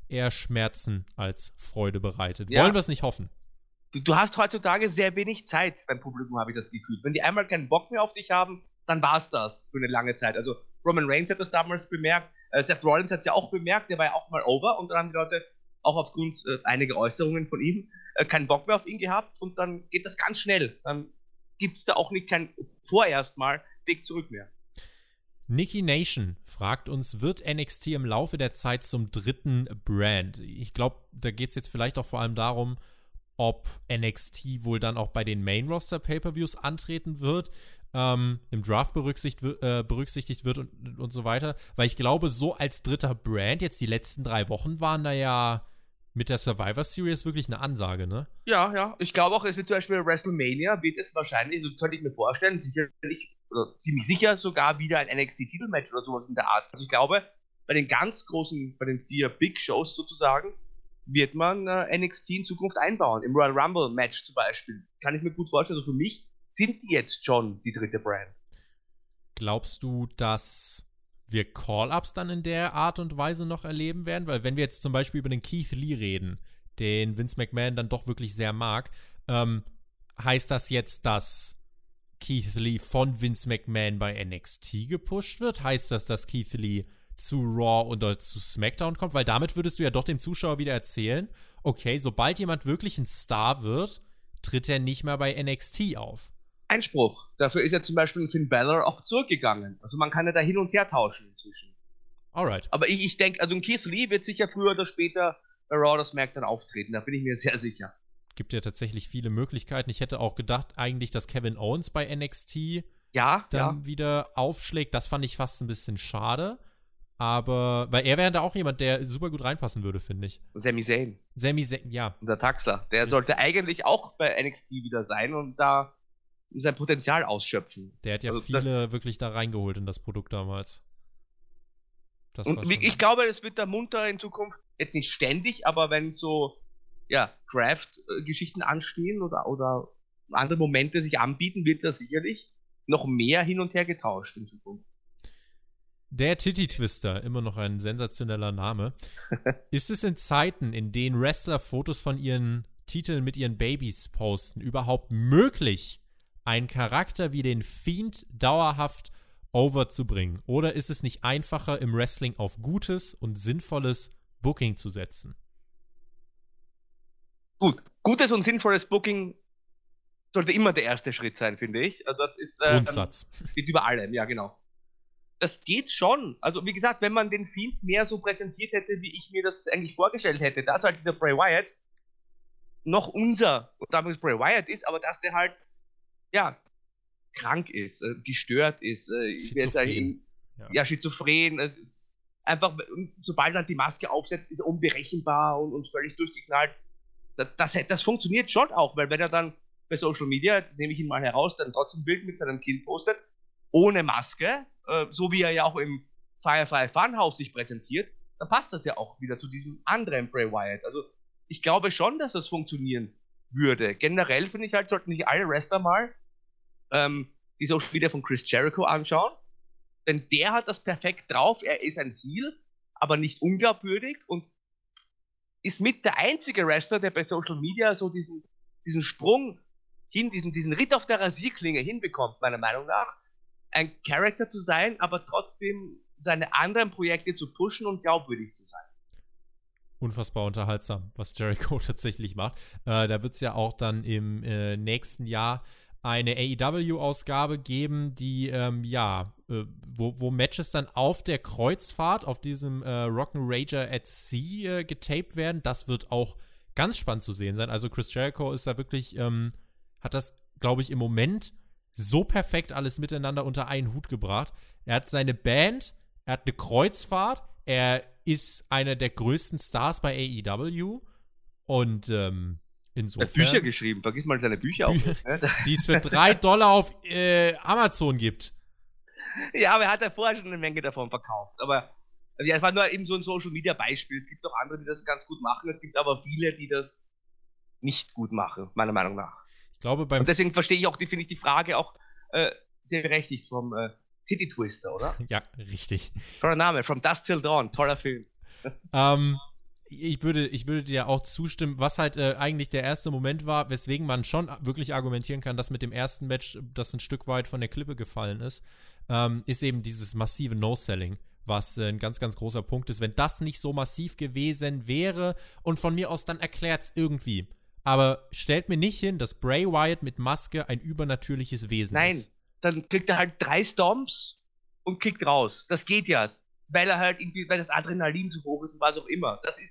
eher Schmerzen als Freude bereitet. Ja. Wollen wir es nicht hoffen? Du, du, hast heutzutage sehr wenig Zeit beim Publikum, habe ich das Gefühl. Wenn die einmal keinen Bock mehr auf dich haben, dann war es das für eine lange Zeit. Also Roman Reigns hat das damals bemerkt, äh, Seth Rollins hat es ja auch bemerkt, der war ja auch mal over und dann haben die Leute auch aufgrund äh, einiger Äußerungen von ihm äh, keinen Bock mehr auf ihn gehabt und dann geht das ganz schnell. Dann gibt es da auch nicht kein vorerst mal Weg zurück mehr. Nikki Nation fragt uns, wird NXT im Laufe der Zeit zum dritten Brand? Ich glaube, da geht es jetzt vielleicht auch vor allem darum, ob NXT wohl dann auch bei den Main Roster Pay-per-Views antreten wird ähm, im Draft berücksichtigt, äh, berücksichtigt wird und, und so weiter. Weil ich glaube, so als dritter Brand, jetzt die letzten drei Wochen waren da ja mit der Survivor Series wirklich eine Ansage, ne? Ja, ja. Ich glaube auch, es wird zum Beispiel WrestleMania, wird es wahrscheinlich, so könnte ich mir vorstellen, sicherlich, oder ziemlich sicher sogar wieder ein NXT-Titelmatch oder sowas in der Art. Also ich glaube, bei den ganz großen, bei den vier Big Shows sozusagen, wird man äh, NXT in Zukunft einbauen. Im Royal Rumble Match zum Beispiel. Kann ich mir gut vorstellen. Also für mich sind die jetzt schon die dritte Brand. Glaubst du, dass wir Call-Ups dann in der Art und Weise noch erleben werden? Weil wenn wir jetzt zum Beispiel über den Keith Lee reden, den Vince McMahon dann doch wirklich sehr mag, ähm, heißt das jetzt, dass Keith Lee von Vince McMahon bei NXT gepusht wird? Heißt das, dass Keith Lee zu Raw oder zu SmackDown kommt? Weil damit würdest du ja doch dem Zuschauer wieder erzählen, okay, sobald jemand wirklich ein Star wird, tritt er nicht mehr bei NXT auf. Einspruch. Dafür ist ja zum Beispiel Finn Balor auch zurückgegangen. Also man kann ja da hin und her tauschen inzwischen. Alright. Aber ich, ich denke, also ein Keith Lee wird sicher früher oder später bei Raw oder SmackDown auftreten. Da bin ich mir sehr sicher. Gibt ja tatsächlich viele Möglichkeiten. Ich hätte auch gedacht, eigentlich, dass Kevin Owens bei NXT ja, dann ja. wieder aufschlägt. Das fand ich fast ein bisschen schade. Aber, weil er wäre da auch jemand, der super gut reinpassen würde, finde ich. Sami Zayn. Sami Zayn, ja. Unser Taxler. Der sollte eigentlich auch bei NXT wieder sein und da sein Potenzial ausschöpfen. Der hat ja also viele wirklich da reingeholt in das Produkt damals. Das und ich glaube, es wird da munter in Zukunft, jetzt nicht ständig, aber wenn so, ja, Draft-Geschichten anstehen oder, oder andere Momente sich anbieten, wird da sicherlich noch mehr hin und her getauscht in Zukunft. Der Titty Twister, immer noch ein sensationeller Name. ist es in Zeiten, in denen Wrestler Fotos von ihren Titeln mit ihren Babys posten, überhaupt möglich, einen Charakter wie den Fiend dauerhaft overzubringen? Oder ist es nicht einfacher, im Wrestling auf gutes und sinnvolles Booking zu setzen? Gut, gutes und sinnvolles Booking sollte immer der erste Schritt sein, finde ich. Also das ist äh, Grundsatz. Geht über allem, ja genau. Das geht schon. Also wie gesagt, wenn man den Fiend mehr so präsentiert hätte, wie ich mir das eigentlich vorgestellt hätte, dass halt dieser Bray Wyatt noch unser, damals Bray Wyatt ist, aber dass der halt ja, krank ist, äh, gestört ist, äh, schizophren. ja. ja, schizophren. Äh, einfach, sobald er die Maske aufsetzt, ist er unberechenbar und, und völlig durchgeknallt. Das, das, das, funktioniert schon auch, weil wenn er dann bei Social Media, jetzt nehme ich ihn mal heraus, dann trotzdem ein Bild mit seinem Kind postet, ohne Maske, äh, so wie er ja auch im Firefly Funhouse sich präsentiert, dann passt das ja auch wieder zu diesem anderen Bray Wyatt. Also ich glaube schon, dass das funktionieren würde. Generell finde ich halt, sollten sich alle Wrestler mal ähm, die Social Media von Chris Jericho anschauen. Denn der hat das perfekt drauf. Er ist ein Heel, aber nicht unglaubwürdig und ist mit der einzige Wrestler, der bei Social Media so diesen, diesen Sprung hin, diesen, diesen Ritt auf der Rasierklinge hinbekommt, meiner Meinung nach. Ein Charakter zu sein, aber trotzdem seine anderen Projekte zu pushen und glaubwürdig zu sein. Unfassbar unterhaltsam, was Jericho tatsächlich macht. Äh, da wird es ja auch dann im äh, nächsten Jahr eine AEW-Ausgabe geben, die, ähm, ja, äh, wo, wo Matches dann auf der Kreuzfahrt, auf diesem äh, Rock'n'Rager at Sea äh, getaped werden. Das wird auch ganz spannend zu sehen sein. Also Chris Jericho ist da wirklich, ähm, hat das, glaube ich, im Moment so perfekt alles miteinander unter einen Hut gebracht. Er hat seine Band, er hat eine Kreuzfahrt, er ist einer der größten Stars bei AEW und ähm, insofern. Er hat Bücher geschrieben, vergiss mal seine Bücher auch. Ne? die es für drei Dollar auf äh, Amazon gibt. Ja, aber er hat ja vorher schon eine Menge davon verkauft. Aber ja, es war nur eben so ein Social Media Beispiel. Es gibt auch andere, die das ganz gut machen. Es gibt aber viele, die das nicht gut machen, meiner Meinung nach. Ich glaube, beim. Und deswegen verstehe ich auch, die finde ich die Frage auch äh, sehr berechtigt vom äh, Titty Twister, oder? ja, richtig. Toller Name, From Dust Till Dawn, toller Film. ähm, ich würde, ich würde dir auch zustimmen, was halt äh, eigentlich der erste Moment war, weswegen man schon wirklich argumentieren kann, dass mit dem ersten Match das ein Stück weit von der Klippe gefallen ist, ähm, ist eben dieses massive No-Selling, was äh, ein ganz, ganz großer Punkt ist. Wenn das nicht so massiv gewesen wäre und von mir aus, dann erklärt es irgendwie. Aber stellt mir nicht hin, dass Bray Wyatt mit Maske ein übernatürliches Wesen Nein, ist. Nein, dann kriegt er halt drei Stomps und kickt raus. Das geht ja, weil er halt irgendwie, weil das Adrenalin zu hoch ist und was auch immer. Das ist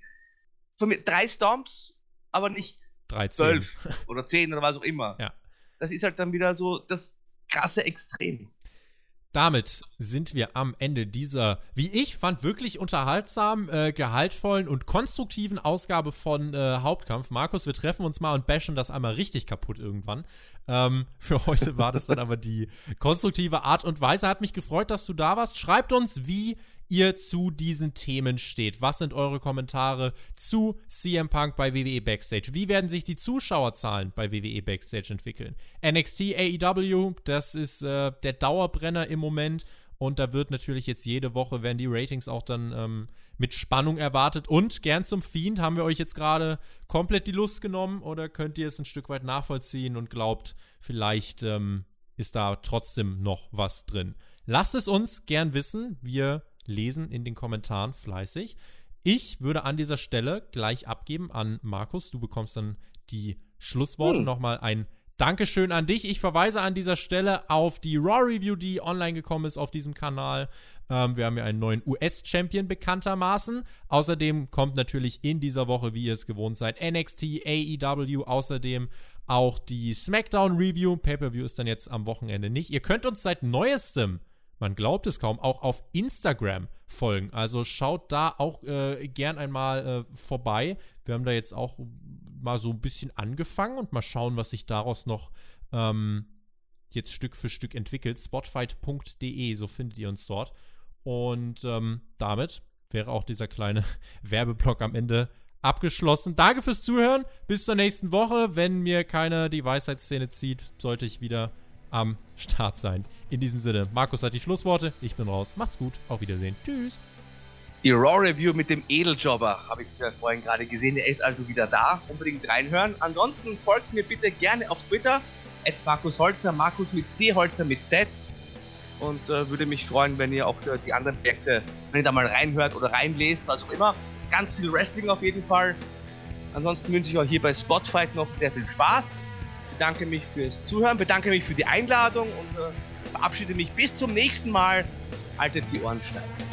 von mir drei Stomps, aber nicht 13. zwölf oder zehn oder was auch immer. Ja. Das ist halt dann wieder so das krasse Extrem. Damit sind wir am Ende dieser, wie ich fand, wirklich unterhaltsam, äh, gehaltvollen und konstruktiven Ausgabe von äh, Hauptkampf. Markus, wir treffen uns mal und bashen das einmal richtig kaputt irgendwann. Ähm, für heute war das dann aber die konstruktive Art und Weise. Hat mich gefreut, dass du da warst. Schreibt uns, wie ihr zu diesen Themen steht. Was sind eure Kommentare zu CM Punk bei WWE Backstage? Wie werden sich die Zuschauerzahlen bei WWE Backstage entwickeln? NXT AEW, das ist äh, der Dauerbrenner im Moment. Und da wird natürlich jetzt jede Woche werden die Ratings auch dann ähm, mit Spannung erwartet. Und gern zum Fiend, haben wir euch jetzt gerade komplett die Lust genommen oder könnt ihr es ein Stück weit nachvollziehen und glaubt, vielleicht ähm, ist da trotzdem noch was drin? Lasst es uns gern wissen. Wir lesen in den Kommentaren fleißig. Ich würde an dieser Stelle gleich abgeben an Markus. Du bekommst dann die Schlussworte. Hm. Nochmal ein Dankeschön an dich. Ich verweise an dieser Stelle auf die Raw Review, die online gekommen ist auf diesem Kanal. Ähm, wir haben ja einen neuen US-Champion bekanntermaßen. Außerdem kommt natürlich in dieser Woche, wie ihr es gewohnt seid, NXT, AEW, außerdem auch die SmackDown Review. Pay-Per-View ist dann jetzt am Wochenende nicht. Ihr könnt uns seit neuestem man glaubt es kaum, auch auf Instagram folgen. Also schaut da auch äh, gern einmal äh, vorbei. Wir haben da jetzt auch mal so ein bisschen angefangen und mal schauen, was sich daraus noch ähm, jetzt Stück für Stück entwickelt. Spotfight.de, so findet ihr uns dort. Und ähm, damit wäre auch dieser kleine Werbeblock am Ende abgeschlossen. Danke fürs Zuhören. Bis zur nächsten Woche. Wenn mir keiner die Weisheitsszene zieht, sollte ich wieder am Start sein. In diesem Sinne, Markus hat die Schlussworte. Ich bin raus. Macht's gut. Auf Wiedersehen. Tschüss. Die Raw-Review mit dem Edeljobber habe ich vorhin gerade gesehen. Der ist also wieder da. Unbedingt reinhören. Ansonsten folgt mir bitte gerne auf Twitter. At Markus Holzer. Markus mit C, Holzer mit Z. Und äh, würde mich freuen, wenn ihr auch äh, die anderen Projekte, wenn ihr da mal reinhört oder reinlest, was auch immer. Ganz viel Wrestling auf jeden Fall. Ansonsten wünsche ich euch hier bei Spotfight noch sehr viel Spaß bedanke mich fürs Zuhören, bedanke mich für die Einladung und äh, verabschiede mich bis zum nächsten Mal. Haltet die Ohren steif.